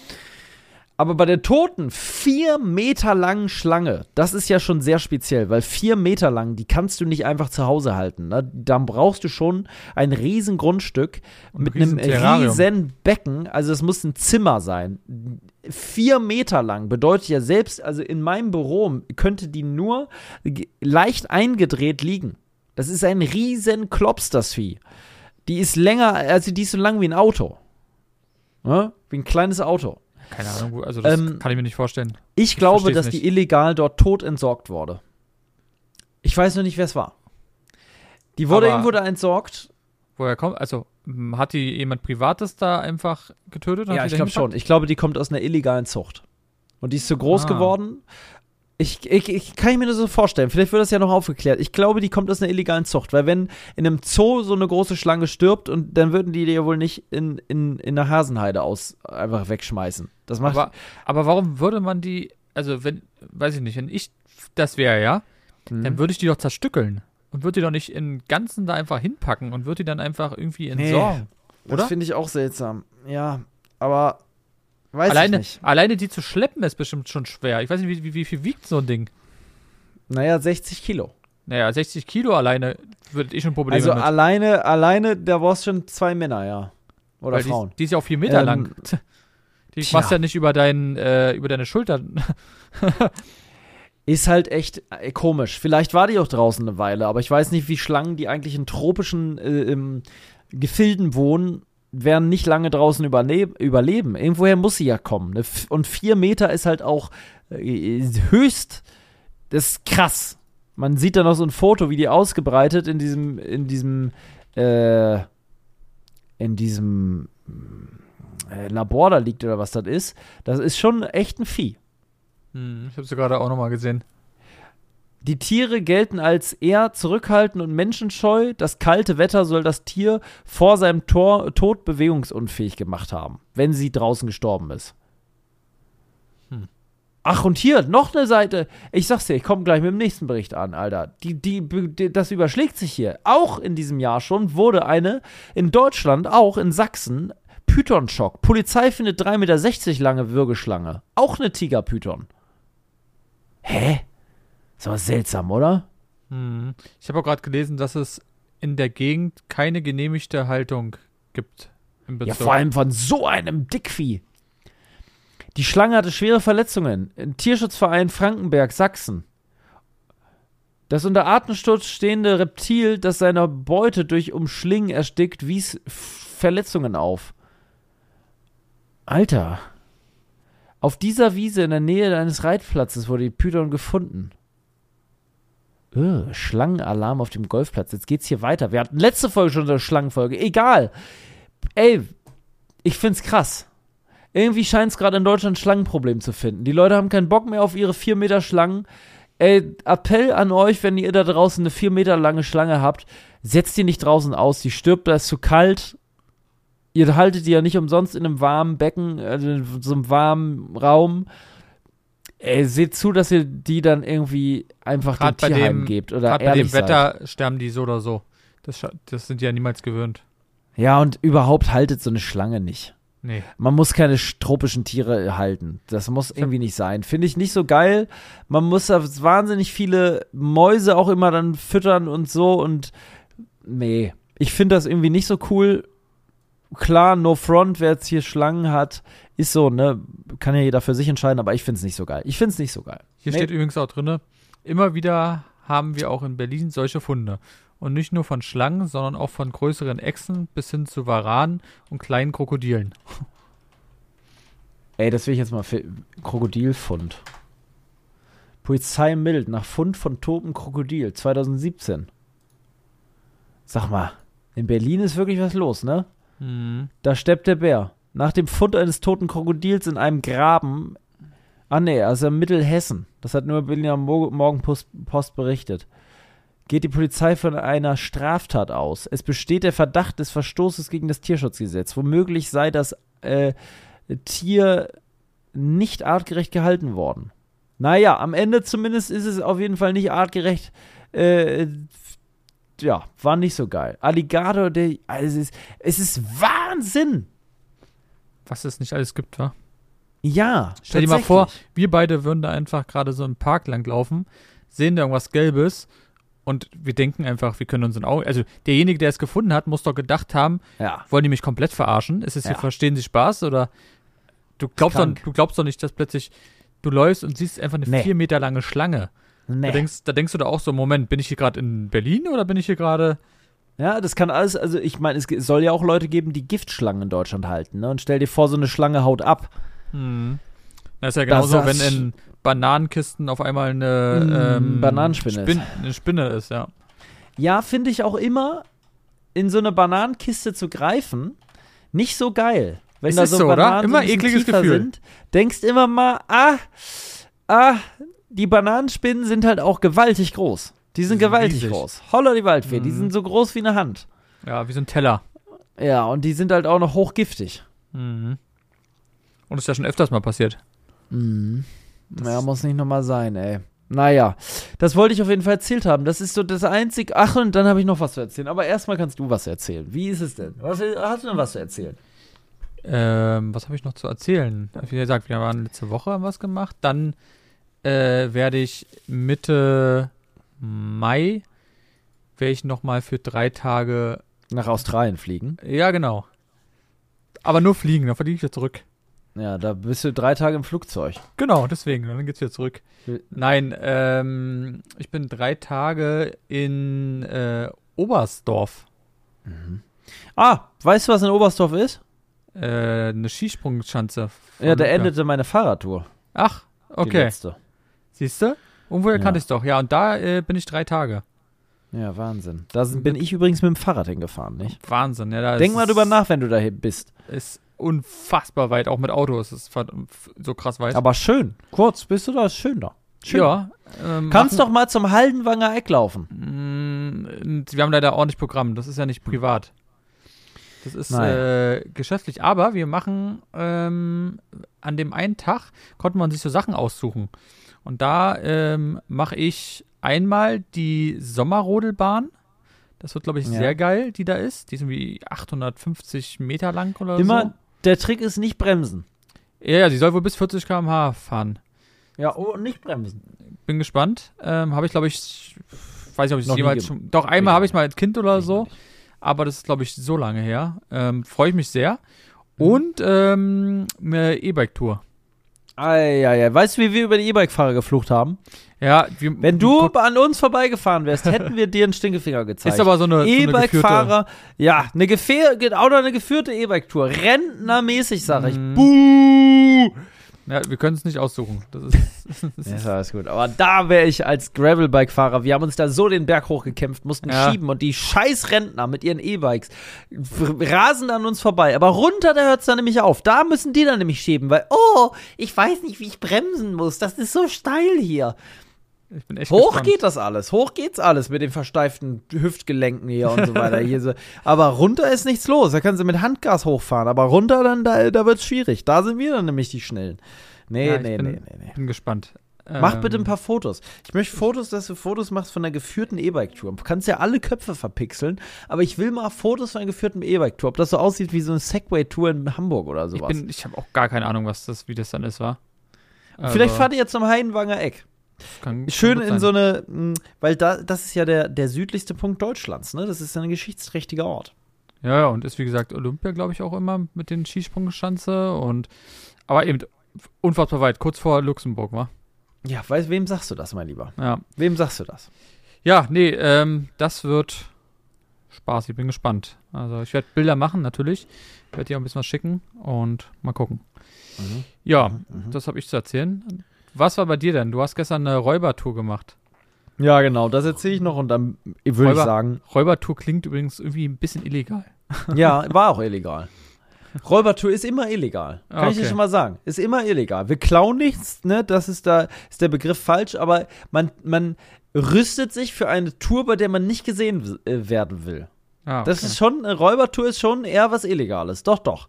Aber bei der Toten, vier Meter langen Schlange, das ist ja schon sehr speziell, weil vier Meter lang, die kannst du nicht einfach zu Hause halten. Ne? Dann brauchst du schon ein riesen Grundstück Und mit ein einem riesen Terrarium. riesen Becken. Also es muss ein Zimmer sein. Vier Meter lang bedeutet ja selbst, also in meinem Büro könnte die nur leicht eingedreht liegen. Das ist ein riesen Klops, das Vieh. Die ist länger, also die ist so lang wie ein Auto. Ne? Wie ein kleines Auto. Keine Ahnung, also das Ähm, kann ich mir nicht vorstellen. Ich glaube, versteh's dass nicht. die illegal dort tot entsorgt wurde. Ich weiß nur nicht, wer es war. Die wurde Aber- irgendwo da entsorgt. Woher kommt, also, hat die jemand Privates da einfach getötet? Ja, ich glaube schon. Ich glaube, die kommt aus einer illegalen Zucht. Und die ist so groß Ah. geworden. Ich, ich, ich kann mir das so vorstellen. Vielleicht wird das ja noch aufgeklärt. Ich glaube, die kommt aus einer illegalen Zucht. Weil wenn in einem Zoo so eine große Schlange stirbt, und dann würden die die ja wohl nicht in, in, in der Hasenheide aus einfach wegschmeißen. Das macht. Aber, aber warum würde man die, also, wenn, weiß ich nicht, wenn ich das wäre, ja, Mhm. dann würde ich die doch zerstückeln. Und würde die doch nicht im Ganzen da einfach hinpacken und würde die dann einfach irgendwie Nee. entsorgen. das oder? finde ich auch seltsam. Ja, aber weiß Alleine, ich nicht. alleine die zu schleppen ist bestimmt schon schwer. Ich weiß nicht, wie, wie, wie viel wiegt so ein Ding? Naja, 60 Kilo. Naja, 60 Kilo alleine würde ich schon Probleme Also mit. alleine, alleine, da brauchst schon zwei Männer, ja. Oder Weil die, Frauen. ist- die ist ja auch vier Meter Ähm, lang. Die tja. machst ja nicht über, dein, äh, über deine Schulter. Ist halt echt äh, komisch. Vielleicht war die auch draußen eine Weile, aber ich weiß nicht, wie Schlangen, die eigentlich in tropischen äh, Gefilden wohnen, werden nicht lange draußen überleb überleben. Irgendwoher muss sie ja kommen. Ne? Und vier Meter ist halt auch äh, höchst. Das ist krass. Man sieht da noch so ein Foto, wie die ausgebreitet in diesem, in diesem, äh, in diesem äh, Labor da liegt oder was das ist. Das ist schon echt ein Vieh. Hm, ich habe sie gerade auch nochmal gesehen. Die Tiere gelten als eher zurückhaltend und menschenscheu. Das kalte Wetter soll das Tier vor seinem Tor Tod bewegungsunfähig gemacht haben, wenn sie draußen gestorben ist. Hm. Ach, und hier noch eine Seite. Ich sag's dir, ich komme gleich mit dem nächsten Bericht an, Alter. Die, die, die, das überschlägt sich hier. Auch in diesem Jahr schon wurde eine in Deutschland, auch in Sachsen, Pythonschock. Polizei findet 3,60 Meter lange Würgeschlange. Auch eine Tigerpython. Hä? Ist aber seltsam, oder? Hm. Ich habe auch gerade gelesen, dass es in der Gegend keine genehmigte Haltung gibt. Im Ja, vor allem von so einem Dickvieh. Die Schlange hatte schwere Verletzungen. Im Tierschutzverein Frankenberg, Sachsen. Das unter Atemschutz stehende Reptil, das seiner Beute durch Umschlingen erstickt, wies Verletzungen auf. Alter. Auf dieser Wiese in der Nähe eines Reitplatzes wurde die Python gefunden. Öh, Schlangenalarm auf dem Golfplatz. Jetzt geht's hier weiter. Wir hatten letzte Folge schon eine Schlangenfolge. Egal. Ey, ich find's krass. Irgendwie scheint es gerade in Deutschland ein Schlangenproblem zu finden. Die Leute haben keinen Bock mehr auf ihre 4 Meter Schlangen. Ey, Appell an euch, wenn ihr da draußen eine 4 Meter lange Schlange habt. setzt die nicht draußen aus, die stirbt, da ist zu kalt. Ihr haltet die ja nicht umsonst in einem warmen Becken, also in so einem warmen Raum. Ey, seht zu, dass ihr die dann irgendwie einfach Grad dem Tierheim dem- gebt oder bei dem seid. Wetter sterben die so oder so. Das, das sind die ja niemals gewöhnt. Ja, und überhaupt haltet so eine Schlange nicht. Nee. Man muss keine sch- tropischen Tiere halten. Das muss irgendwie nicht sein. Finde ich nicht so geil. Man muss da wahnsinnig viele Mäuse auch immer dann füttern und so und nee. Ich finde das irgendwie nicht so cool. Klar, no front, wer jetzt hier Schlangen hat, ist so, ne? Kann ja jeder für sich entscheiden, aber ich finde es nicht so geil. Ich finde es nicht so geil. Hier Nee. steht übrigens auch drin, immer wieder haben wir auch in Berlin solche Funde. Und nicht nur von Schlangen, sondern auch von größeren Echsen bis hin zu Varanen und kleinen Krokodilen. Ey, das will ich jetzt mal für Krokodilfund. Polizei meldet nach Fund von totem Krokodil 2017. Sag mal, in Berlin ist wirklich was los, ne? Hm. Da steppt der Bär. Nach dem Fund eines toten Krokodils in einem Graben. Ah, nee, also in Mittelhessen. Das hat nur Berliner Mo Morgenpost Post berichtet. Geht die Polizei von einer Straftat aus. Es besteht der Verdacht des Verstoßes gegen das Tierschutzgesetz. Womöglich sei das äh, Tier nicht artgerecht gehalten worden. Naja, am Ende zumindest ist es auf jeden Fall nicht artgerecht. Äh, ja, war nicht so geil. Alligator, der. Also es, ist, es ist Wahnsinn! Was es nicht alles gibt, wa? Ja. Stell dir mal vor, wir beide würden da einfach gerade so im Park langlaufen, sehen da irgendwas Gelbes und wir denken einfach, wir können uns in Augen. Also derjenige, der es gefunden hat, muss doch gedacht haben, Ja. wollen die mich komplett verarschen? Ist es hier Ja. verstehen sie Spaß oder du glaubst, doch, du glaubst doch nicht, dass plötzlich du läufst und siehst einfach eine Nee. vier Meter lange Schlange. Da, Nee. denkst, da denkst du da auch so, Moment, bin ich hier gerade in Berlin oder bin ich hier gerade. Ja, das kann alles, also ich meine, es soll ja auch Leute geben, die Giftschlangen in Deutschland halten, ne? Und stell dir vor, so eine Schlange haut ab. Hm. Das ist ja Das- genauso, das- wenn in Bananenkisten auf einmal eine ähm, Bananenspinne Spin eine Spinne ist, ja. Ja, finde ich auch immer, in so eine Bananenkiste zu greifen, nicht so geil. Wenn Es da ist so so, oder? Bananen Immer ein bisschen ekliges Gefühl. Sind, denkst immer mal, ah, ah, die Bananenspinnen sind halt auch gewaltig groß. Die sind Die sind gewaltig riesig. groß. Holla die Waldfee, die Mhm. sind so groß wie eine Hand. Ja, wie so ein Teller. Ja, und die sind halt auch noch hochgiftig. Mhm. Und das ist ja schon öfters mal passiert. Mhm. Das- Ja, muss nicht nochmal sein, ey. Naja, das wollte ich auf jeden Fall erzählt haben. Das ist so das einzige. Ach, und dann habe ich noch was zu erzählen. Aber erstmal kannst du was erzählen. Wie ist es denn? Was, hast du denn was zu erzählen? Ähm, was habe ich noch zu erzählen? Wie gesagt, wir waren letzte Woche haben was gemacht. Dann äh, werde ich Mitte Mai werde ich noch mal für drei Tage. Nach Australien fliegen. Ja, genau. Aber nur fliegen, dann fliege ich wieder zurück. Ja, da bist du drei Tage im Flugzeug. Genau, deswegen, dann geht's wieder zurück. Will- Nein, ähm, ich bin drei Tage in äh, Oberstdorf. Ah, weißt du, was in Oberstdorf ist? Äh, eine Skisprungschanze. Ja, da endete meine Fahrradtour. Ach, Die okay. letzte. Siehst du? Irgendwoher Ja. kannte ich doch. Ja, und da äh, bin ich drei Tage. Ja, Wahnsinn. Da sind- bin ich übrigens mit dem Fahrrad hingefahren, nicht? Wahnsinn. Ja, Denk mal drüber nach, wenn du da bist. Ist unfassbar weit, auch mit Auto ist es so krass weit. Aber schön. Kurz, bist du da? Ist schön da. Schön. ja. Ähm, Kannst machen- doch mal zum Haldenwanger Eck laufen. Mm, Wir haben leider ordentlich Programm. Das ist ja nicht privat. Das ist äh, geschäftlich. Aber wir machen ähm, an dem einen Tag konnte man sich so Sachen aussuchen. Und da ähm, mache ich einmal die Sommerrodelbahn. Das wird, glaube ich, Ja. sehr geil, die da ist. Die ist irgendwie 850 Meter lang oder Immer, so. der Trick ist nicht bremsen. Ja, ja, die soll wohl bis 40 km/h fahren. Ja, oh, nicht bremsen. Bin gespannt. Ähm, habe ich, glaube ich, weiß nicht, ob ich es jemals schon. Doch, einmal habe ich mal als Kind oder so. Aber das ist, glaube ich, so lange her. Ähm, Freue ich mich sehr. Und ähm, eine E-Bike-Tour. Eieiei. Weißt du, wie wir über die E-Bike-Fahrer geflucht haben? Ja, wir, Wenn du an uns vorbeigefahren wärst, hätten wir dir einen Stinkefinger gezeigt. ist aber so eine, so E-Bike-Fahrer, ja, eine Gefähr, oder eine geführte E-Bike-Tour. Rentnermäßig, sag ich. Mhm. Buh! Ja, wir können es nicht aussuchen. Das ist, das Ja, ist ist alles gut. Aber da wäre ich als Gravelbike-Fahrer. Wir haben uns da so den Berg hochgekämpft, mussten Ja. schieben und die scheiß Rentner mit ihren E-Bikes rasen an uns vorbei. Aber runter, da hört es dann nämlich auf. Da müssen die dann nämlich schieben, weil, oh, ich weiß nicht, wie ich bremsen muss. Das ist so steil hier. Ich bin echt Hoch gespannt. geht das alles. Hoch geht's alles mit den versteiften Hüftgelenken hier und so weiter. Hier so. Aber runter ist nichts los. Da können sie mit Handgas hochfahren. Aber runter, dann, da, da wird's schwierig. Da sind wir dann nämlich die Schnellen. Nee, Ja, ich nee, bin- nee, nee, nee. Bin gespannt. Mach Ähm, bitte ein paar Fotos. Ich möchte Fotos, dass du Fotos machst von der geführten E-Bike-Tour. Du kannst ja alle Köpfe verpixeln, aber ich will mal Fotos von einer geführten E-Bike-Tour. Ob das so aussieht wie so eine Segway-Tour in Hamburg oder Ich, sowas. bin, ich habe auch gar keine Ahnung, was das, wie das dann ist, war. Vielleicht fahrt ihr jetzt zum Heidenwanger Eck. kann, Schön kann in so eine, mh, weil da, das ist ja der, der südlichste Punkt Deutschlands, ne? Das ist ja ein geschichtsträchtiger Ort. Ja, ja, und ist wie gesagt Olympia, glaube ich, auch immer mit den Skisprungschanze und aber eben unfassbar weit, kurz vor Luxemburg, war. Ja, weißt, wem sagst du das, mein Lieber? Ja. Wem sagst du das? Ja, nee, ähm, das wird Spaß, ich bin gespannt. Also ich werde Bilder machen, natürlich. Ich werde dir auch ein bisschen was schicken und mal gucken. Ja, Mhm. das habe ich zu erzählen. Was war bei dir denn? Du hast gestern eine Räubertour gemacht. Ja, genau, das erzähle ich noch und dann würde ich sagen, Räubertour klingt übrigens irgendwie ein bisschen illegal. ja, war auch illegal. Räubertour ist immer illegal. Kann Ah, ich dir okay. schon mal sagen. Ist immer illegal. Wir klauen nichts, ne? Das ist da, ist der Begriff falsch, aber man, man rüstet sich für eine Tour, bei der man nicht gesehen äh, werden will. Ah, Das okay. ist schon, eine Räubertour ist schon eher was Illegales. Doch, doch.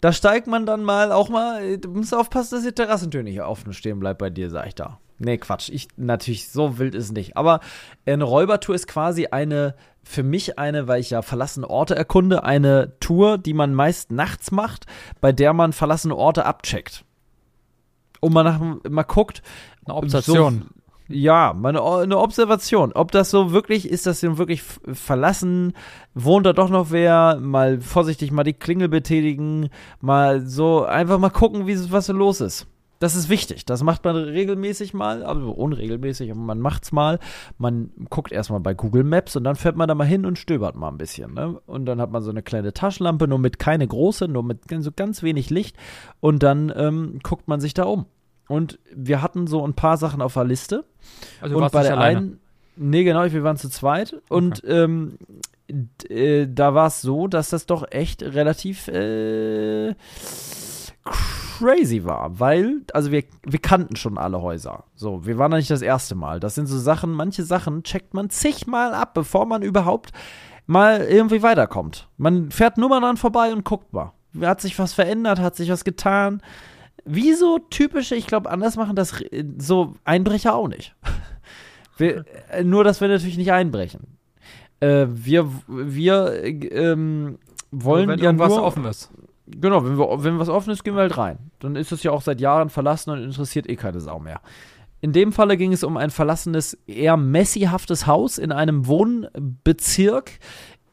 Da steigt man dann mal auch mal, du musst aufpassen, dass die Terrassentür nicht offen stehen bleibt bei dir, sag ich da. Nee, Quatsch. Ich, natürlich, so wild ist es nicht. Aber eine Räubertour ist quasi eine, für mich eine, weil ich ja verlassene Orte erkunde, eine Tour, die man meist nachts macht, bei der man verlassene Orte abcheckt. Und man nach, mal guckt, eine Obsession. so- ja, meine, eine Observation. Ob das so wirklich, ist das denn wirklich verlassen? Wohnt da doch noch wer? Mal vorsichtig mal die Klingel betätigen. Mal so einfach mal gucken, wie was so los ist. Das ist wichtig. Das macht man regelmäßig mal, also unregelmäßig, aber man macht's mal. Man guckt erstmal bei Google Maps und dann fährt man da mal hin und stöbert mal ein bisschen. Ne? Und dann hat man so eine kleine Taschenlampe, nur mit keine große, nur mit so ganz wenig Licht. Und dann ähm, guckt man sich da um. Und wir hatten so ein paar Sachen auf der Liste. Also und warst bei der alleine. einen, nee, genau, wir waren zu zweit. Und ähm, äh, da war es so, dass das doch echt relativ äh, crazy war, weil, also wir, wir kannten schon alle Häuser. So, wir waren da nicht das erste Mal. Das sind so Sachen, manche Sachen checkt man zigmal ab, bevor man überhaupt mal irgendwie weiterkommt. Man fährt nur mal dran vorbei und guckt mal. Hat sich was verändert, hat sich was getan. Wie so typische, ich glaube, anders machen das äh, so Einbrecher auch nicht. Wir, äh, nur, dass wir natürlich nicht einbrechen. Äh, wir wir äh, ähm, wollen wenn ja irgendwas nur, offen ist. Genau, wenn, wir, wenn was offen ist, gehen wir halt rein. Dann ist es ja auch seit Jahren verlassen und interessiert eh keine Sau mehr. In dem Falle ging es um ein verlassenes, eher messihaftes Haus in einem Wohnbezirk.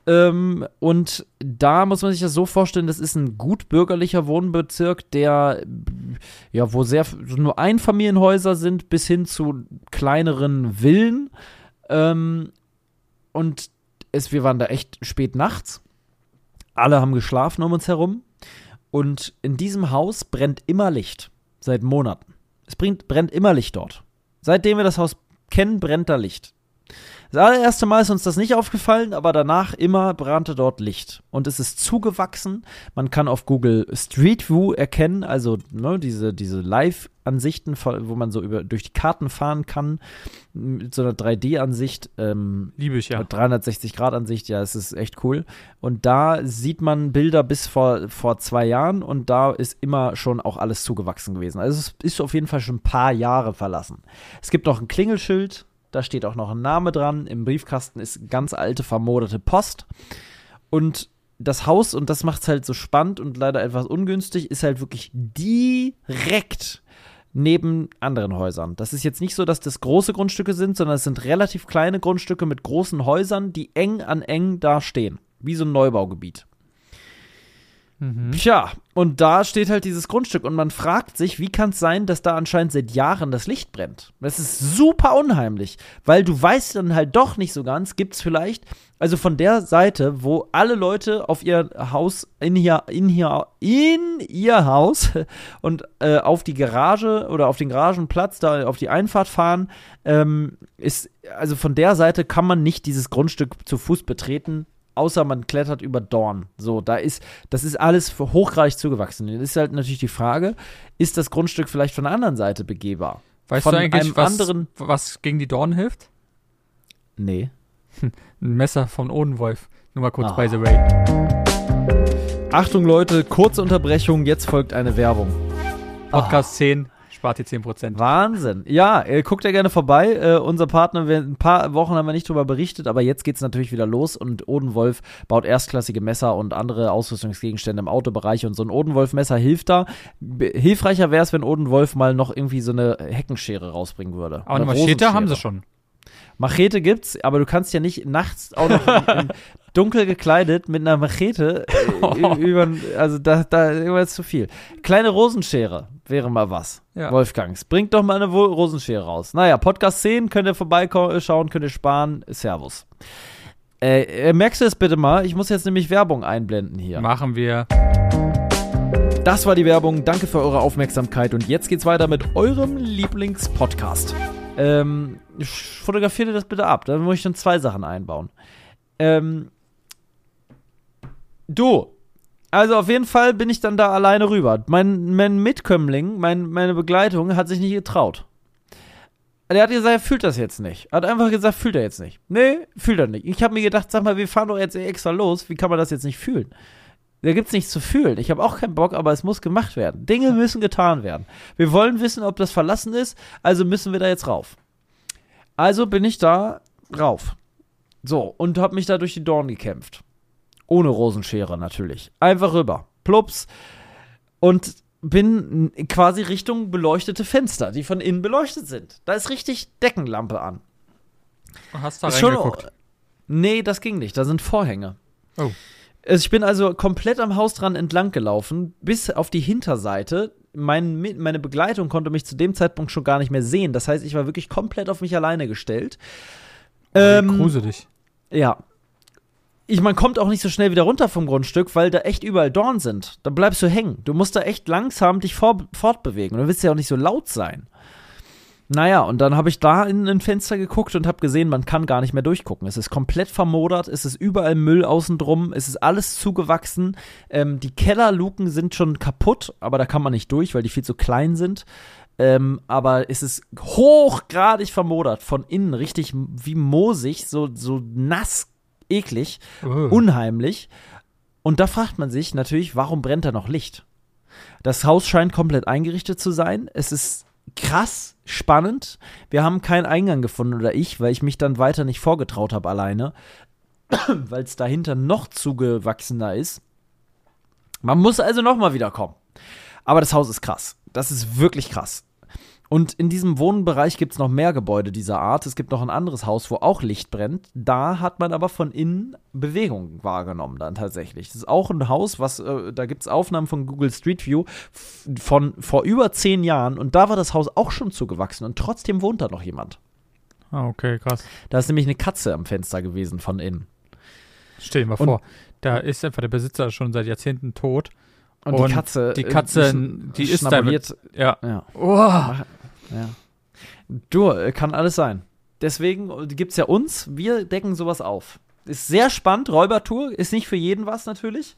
Ähm, und da muss man sich das so vorstellen, das ist ein gut bürgerlicher Wohnbezirk, der, ja, wo sehr nur Einfamilienhäuser sind, bis hin zu kleineren Villen. Ähm, und es, wir waren da echt spät nachts. Alle haben geschlafen um uns herum. Und in diesem Haus brennt immer Licht. Seit Monaten. Es brennt, immer Licht dort. Seitdem wir das Haus kennen, brennt da Licht. Das allererste Mal ist uns das nicht aufgefallen, aber danach immer brannte dort Licht. Und es ist zugewachsen. Man kann auf Google Street View erkennen, also ne, diese, diese Live-Ansichten, wo man so über, durch die Karten fahren kann, mit so einer 3D-Ansicht. Ähm, Liebe ich ja. 360-Grad-Ansicht, ja, es ist echt cool. Und da sieht man Bilder bis vor, vor zwei Jahren und da ist immer schon auch alles zugewachsen gewesen. Also es ist auf jeden Fall schon ein paar Jahre verlassen. Es gibt noch ein Klingelschild, da steht auch noch ein Name dran. Im Briefkasten ist ganz alte, vermoderte Post. Und das Haus, und das macht es halt so spannend und leider etwas ungünstig, ist halt wirklich direkt neben anderen Häusern. Das ist jetzt nicht so, dass das große Grundstücke sind, sondern es sind relativ kleine Grundstücke mit großen Häusern, die eng an eng da stehen. Wie so ein Neubaugebiet. Mhm. Tja, und da steht halt dieses Grundstück und man fragt sich, wie kann es sein, dass da anscheinend seit Jahren das Licht brennt? Das ist super unheimlich, weil du weißt dann halt doch nicht so ganz, gibt es vielleicht, also von der Seite, wo alle Leute auf ihr Haus, in hier, in hier, in ihr Haus und äh, auf die Garage oder auf den Garagenplatz, da auf die Einfahrt fahren, ähm, ist, also von der Seite kann man nicht dieses Grundstück zu Fuß betreten, außer man klettert über Dorn. So, da ist, das ist alles hochgradig zugewachsen. Jetzt ist halt natürlich die Frage, ist das Grundstück vielleicht von der anderen Seite begehbar? Weißt von du eigentlich, einem was, anderen. was gegen die Dornen hilft? Nee. Ein Messer von Odenwolf. Nur mal kurz Ah. by the way. Achtung, Leute, kurze Unterbrechung. Jetzt folgt eine Werbung. Podcast 10, spart ihr 10%. Wahnsinn. Ja, äh, guckt ja gerne vorbei. Äh, unser Partner, wir, ein paar Wochen haben wir nicht drüber berichtet, aber jetzt geht's natürlich wieder los und Odenwolf baut erstklassige Messer und andere Ausrüstungsgegenstände im Autobereich und so ein Odenwolf-Messer hilft da. B hilfreicher wäre es, wenn Odenwolf mal noch irgendwie so eine Heckenschere rausbringen würde. Aber eine Machete haben sie schon. Machete gibt's, aber du kannst ja nicht nachts auch noch in, in dunkel gekleidet mit einer Machete äh, über, also da, da irgendwas zu viel. Kleine Rosenschere wäre mal was. Ja. Wolfgangs, bringt doch mal eine Rosenschere raus. Naja, Podcast 10 könnt ihr vorbeischauen, könnt ihr sparen. Servus. Äh, äh, merkst du das bitte mal? Ich muss jetzt nämlich Werbung einblenden hier. Machen wir. Das war die Werbung. Danke für eure Aufmerksamkeit. Und jetzt geht's weiter mit eurem Lieblingspodcast. Ähm, fotografiert ihr das bitte ab. Da muss ich dann zwei Sachen einbauen. Ähm, du. Also auf jeden Fall bin ich dann da alleine rüber. Mein, mein Mitkömmling, mein, meine Begleitung, hat sich nicht getraut. Der hat gesagt, er fühlt das jetzt nicht. Hat einfach gesagt, fühlt er jetzt nicht. Nee, fühlt er nicht. Ich habe mir gedacht, sag mal, wir fahren doch jetzt extra los. Wie kann man das jetzt nicht fühlen? Da gibt's nichts zu fühlen. Ich habe auch keinen Bock, aber es muss gemacht werden. Dinge müssen getan werden. Wir wollen wissen, ob das verlassen ist, also müssen wir da jetzt rauf. Also bin ich da rauf. So, und habe mich da durch die Dornen gekämpft. Ohne Rosenschere natürlich. Einfach rüber. Plups. Und bin quasi Richtung beleuchtete Fenster, die von innen beleuchtet sind. Da ist richtig Deckenlampe an. Hast da Ist schon- reingeguckt? Nee, das ging nicht. Da sind Vorhänge. Oh. Also ich bin also komplett am Haus dran entlang gelaufen, bis auf die Hinterseite. Mein, meine Begleitung konnte mich zu dem Zeitpunkt schon gar nicht mehr sehen. Das heißt, ich war wirklich komplett auf mich alleine gestellt. Ähm, Gruselig. ja. Ich, man kommt auch nicht so schnell wieder runter vom Grundstück, weil da echt überall Dorn sind. Da bleibst du hängen. Du musst da echt langsam dich vor, fortbewegen. Und du willst ja auch nicht so laut sein. Naja, und dann habe ich da in ein Fenster geguckt und habe gesehen, man kann gar nicht mehr durchgucken. Es ist komplett vermodert, es ist überall Müll außen drum, es ist alles zugewachsen. Ähm, die Kellerluken sind schon kaputt, aber da kann man nicht durch, weil die viel zu klein sind. Ähm, aber es ist hochgradig vermodert, von innen richtig wie moosig, so, so nass, eklig Oh. unheimlich. Und da fragt man sich natürlich, warum brennt da noch Licht? Das Haus scheint komplett eingerichtet zu sein. Es ist krass spannend. Wir haben keinen Eingang gefunden oder ich, weil ich mich dann weiter nicht vorgetraut habe alleine, weil es dahinter noch zugewachsener ist. Man muss also noch mal wieder kommen. Aber das Haus ist krass. Das ist wirklich krass. Und in diesem Wohnbereich gibt es noch mehr Gebäude dieser Art. Es gibt noch ein anderes Haus, wo auch Licht brennt. Da hat man aber von innen Bewegung wahrgenommen dann tatsächlich. Das ist auch ein Haus, was, äh, da gibt es Aufnahmen von Google Street View von vor über zehn Jahren. Und da war das Haus auch schon zugewachsen und trotzdem wohnt da noch jemand. Ah, okay, krass. Da ist nämlich eine Katze am Fenster gewesen von innen. Stell dir mal Und- vor, da ist einfach der Besitzer schon seit Jahrzehnten tot. Und, Und die Katze, die äh, Katze, die ist da Ja. Ja. Oh. Ja. Du, äh, kann alles sein. Deswegen gibt es ja uns, wir decken sowas auf. Ist sehr spannend, Räubertour, ist nicht für jeden was natürlich.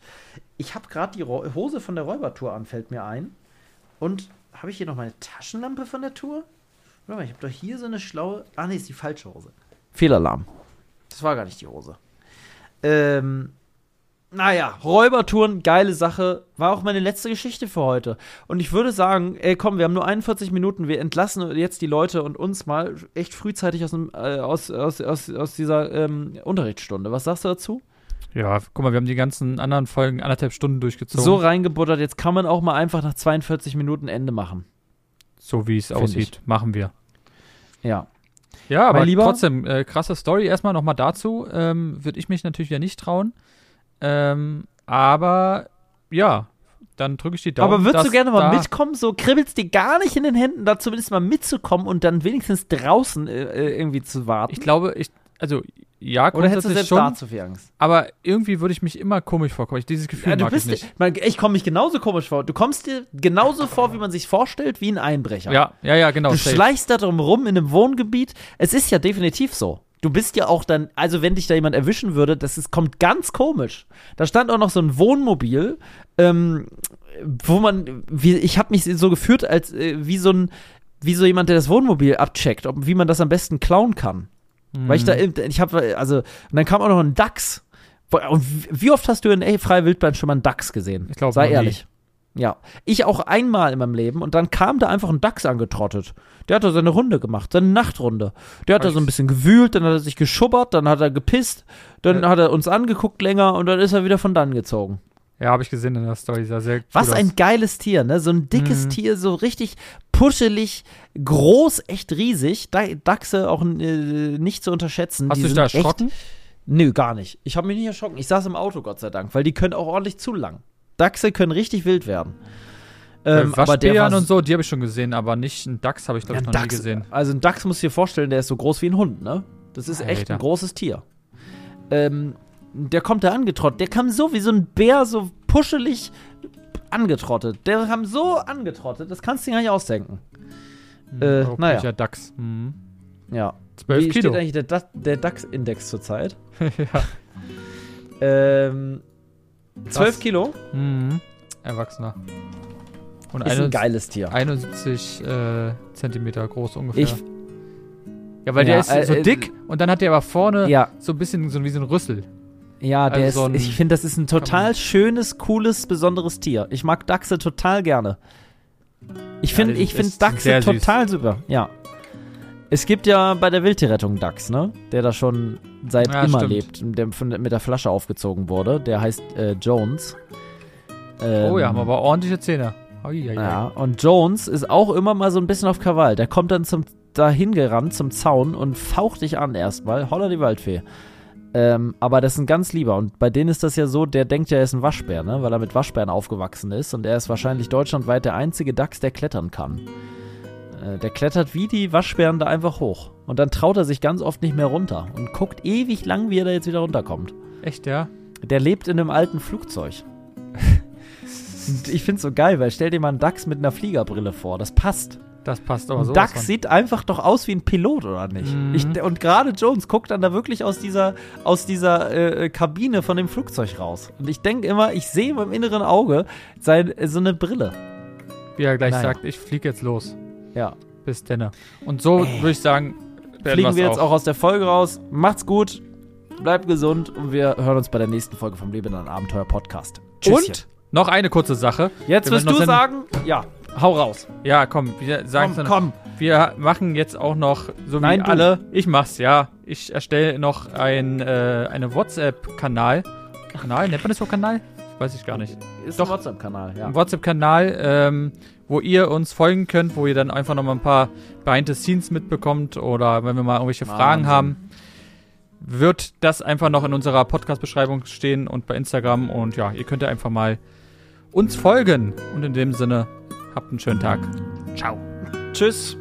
Ich habe gerade die Ro Hose von der Räubertour an, fällt mir ein. Und habe ich hier noch meine Taschenlampe von der Tour? Warte mal, ich habe doch hier so eine schlaue. Ah, nee, ist die falsche Hose. Fehlalarm. Das war gar nicht die Hose. Ähm, naja, Räubertouren, geile Sache. War auch meine letzte Geschichte für heute. Und ich würde sagen, ey, komm, wir haben nur 41 Minuten. Wir entlassen jetzt die Leute und uns mal echt frühzeitig aus, äh, aus, aus, aus, aus dieser ähm, Unterrichtsstunde. Was sagst du dazu? Ja, guck mal, wir haben die ganzen anderen Folgen anderthalb Stunden durchgezogen. So reingebuttert, jetzt kann man auch mal einfach nach 42 Minuten Ende machen. So wie es aussieht, machen wir. Ja. Ja, aber trotzdem, äh, krasse Story. Erstmal nochmal dazu. Ähm, Würde ich mich natürlich wieder nicht trauen. Ähm, aber ja, dann drücke ich die Daumen. Aber würdest du gerne mal mitkommen? So kribbelst dir gar nicht in den Händen, da zumindest mal mitzukommen und dann wenigstens draußen äh, äh, irgendwie zu warten? Ich glaube, ich, also ja, Oder hättest du selbst schon, da zu viel Angst? aber irgendwie würde ich mich immer komisch vorkommen. Ich, dieses Gefühl Ja, du mag bist, ich nicht. Man, ich komme mich genauso komisch vor. Du kommst dir genauso vor, wie man sich vorstellt, wie ein Einbrecher. Ja, ja, ja, genau. du safe. schleichst da drum rum in einem Wohngebiet. Es ist ja definitiv so. Du bist ja auch dann, also wenn dich da jemand erwischen würde, das ist, kommt ganz komisch. Da stand auch noch so ein Wohnmobil, ähm, wo man, wie, ich habe mich so geführt, als äh, wie so ein wie so jemand, der das Wohnmobil abcheckt, ob, wie man das am besten klauen kann. Weil ich da, Mhm. ich habe, also, und dann kam auch noch ein Dachs. Und wie oft hast du in ey, Freie Wildbahn schon mal einen Dachs gesehen? Ich glaub, Sei ehrlich. Ja. Ich auch einmal in meinem Leben und dann kam da einfach ein Dachs angetrottet. Der hat da seine Runde gemacht, seine Nachtrunde. Der hat da so ein bisschen gewühlt, dann hat er sich geschubbert, dann hat er gepisst, dann Ja. hat er uns angeguckt länger und dann ist er wieder von dann gezogen. Ja, habe ich gesehen in der Story. Sah sehr Was ein aus. geiles Tier, ne? So ein dickes Mhm. Tier, so richtig puschelig, groß, echt riesig. Da- Dachse auch äh, nicht zu unterschätzen. Hast du dich da echt- erschrocken? Nö, gar nicht. Ich habe mich nicht erschrocken. Ich saß im Auto, Gott sei Dank, weil die können auch ordentlich zu lang. Dachse können richtig wild werden. Ähm, äh, war Waschbären und so, die habe ich schon gesehen, aber nicht einen Dachs habe ich, glaube ich, ein noch Dachs, nie gesehen. Also ein Dachs musst du dir vorstellen, der ist so groß wie ein Hund, ne? Das ist echt Alter. ein großes Tier. Ähm, der kommt da angetrottet. Der kam so wie so ein Bär, so puschelig angetrottet. Der kam so angetrottet, das kannst du dir gar nicht ausdenken. Äh, Europäischer naja. Dachs. Mhm. Ja. 12 wie Kilo. steht eigentlich der, der DAX-Index zurzeit? ja. Ähm, 12 Krass. Kilo? Mhm. Erwachsener. Und Ist ein geiles Tier. 71 äh, Zentimeter groß ungefähr. Ich, ja, weil Ja, der ist äh, so äh, dick und dann hat der aber vorne ja, so ein bisschen so wie so ein Rüssel. ja, der Also so ein- ist, ich finde, das ist ein total schönes, cooles, besonderes Tier. Ich mag Dachse total gerne. Ich Ja, finde ist Dachse sehr süß. total super. Ja. Es gibt ja bei der Wildtierrettung Dachs, ne? Der da schon seit Ja, immer stimmt. lebt, der von, mit der Flasche aufgezogen wurde. Der heißt äh, Jones. oh ja, Ähm, haben aber ordentliche Zähne. Ui. Ja, und Jones ist auch immer mal so ein bisschen auf Krawall. Der kommt dann zum dahin gerannt zum Zaun und faucht dich an erstmal. Holla die Waldfee. Ähm, aber das ist ein ganz lieber. Und bei denen ist das ja so, der denkt ja, er ist ein Waschbär, ne? Weil er mit Waschbären aufgewachsen ist. Und er ist wahrscheinlich deutschlandweit der einzige Dachs, der klettern kann. Äh, der klettert wie die Waschbären da einfach hoch. Und dann traut er sich ganz oft nicht mehr runter. Und guckt ewig lang, wie er da jetzt wieder runterkommt. Echt, ja? Der lebt in einem alten Flugzeug. Und ich find's so geil, weil stell dir mal einen Dachs mit einer Fliegerbrille vor. Das passt. Das passt aber so. Dachs sieht einfach doch aus wie ein Pilot, oder nicht? Mhm. Ich, und gerade Jones guckt dann da wirklich aus dieser, aus dieser äh, Kabine von dem Flugzeug raus. Und ich denke immer, ich sehe im inneren Auge sein, so eine Brille. Wie er gleich Naja. sagt, ich fliege jetzt los. Ja. Bis denne. Und so würde ich sagen, Fliegen wir jetzt auch aus der Folge raus. Macht's gut, bleibt gesund und wir hören uns bei der nächsten Folge vom Leben in einem Abenteuer Podcast. Tschüsschen. Und noch eine kurze Sache. jetzt wir wirst müssen du noch sagen, ja, hau raus. Ja, komm, wir sagen Komm, komm. Wir machen jetzt auch noch, so wie Nein, du. alle, ich mach's, ja. Ich erstelle noch ein, äh, eine WhatsApp-Kanal. Kanal? Nennt man das so Kanal? Weiß ich gar nicht. Ist Doch. ein WhatsApp-Kanal, ja. Ein WhatsApp-Kanal, ähm, wo ihr uns folgen könnt, wo ihr dann einfach noch mal ein paar Behind the Scenes mitbekommt oder wenn wir mal irgendwelche Fragen Wahnsinn. haben, wird das einfach noch in unserer Podcast-Beschreibung stehen und bei Instagram und ja, ihr könnt ja einfach mal uns folgen und in dem Sinne, habt einen schönen Tag. Ciao. Tschüss.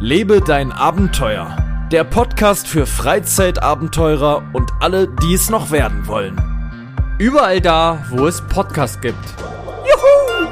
Lebe dein Abenteuer. Der Podcast für Freizeitabenteurer und alle, die es noch werden wollen. Überall da, wo es Podcasts gibt. Juhu!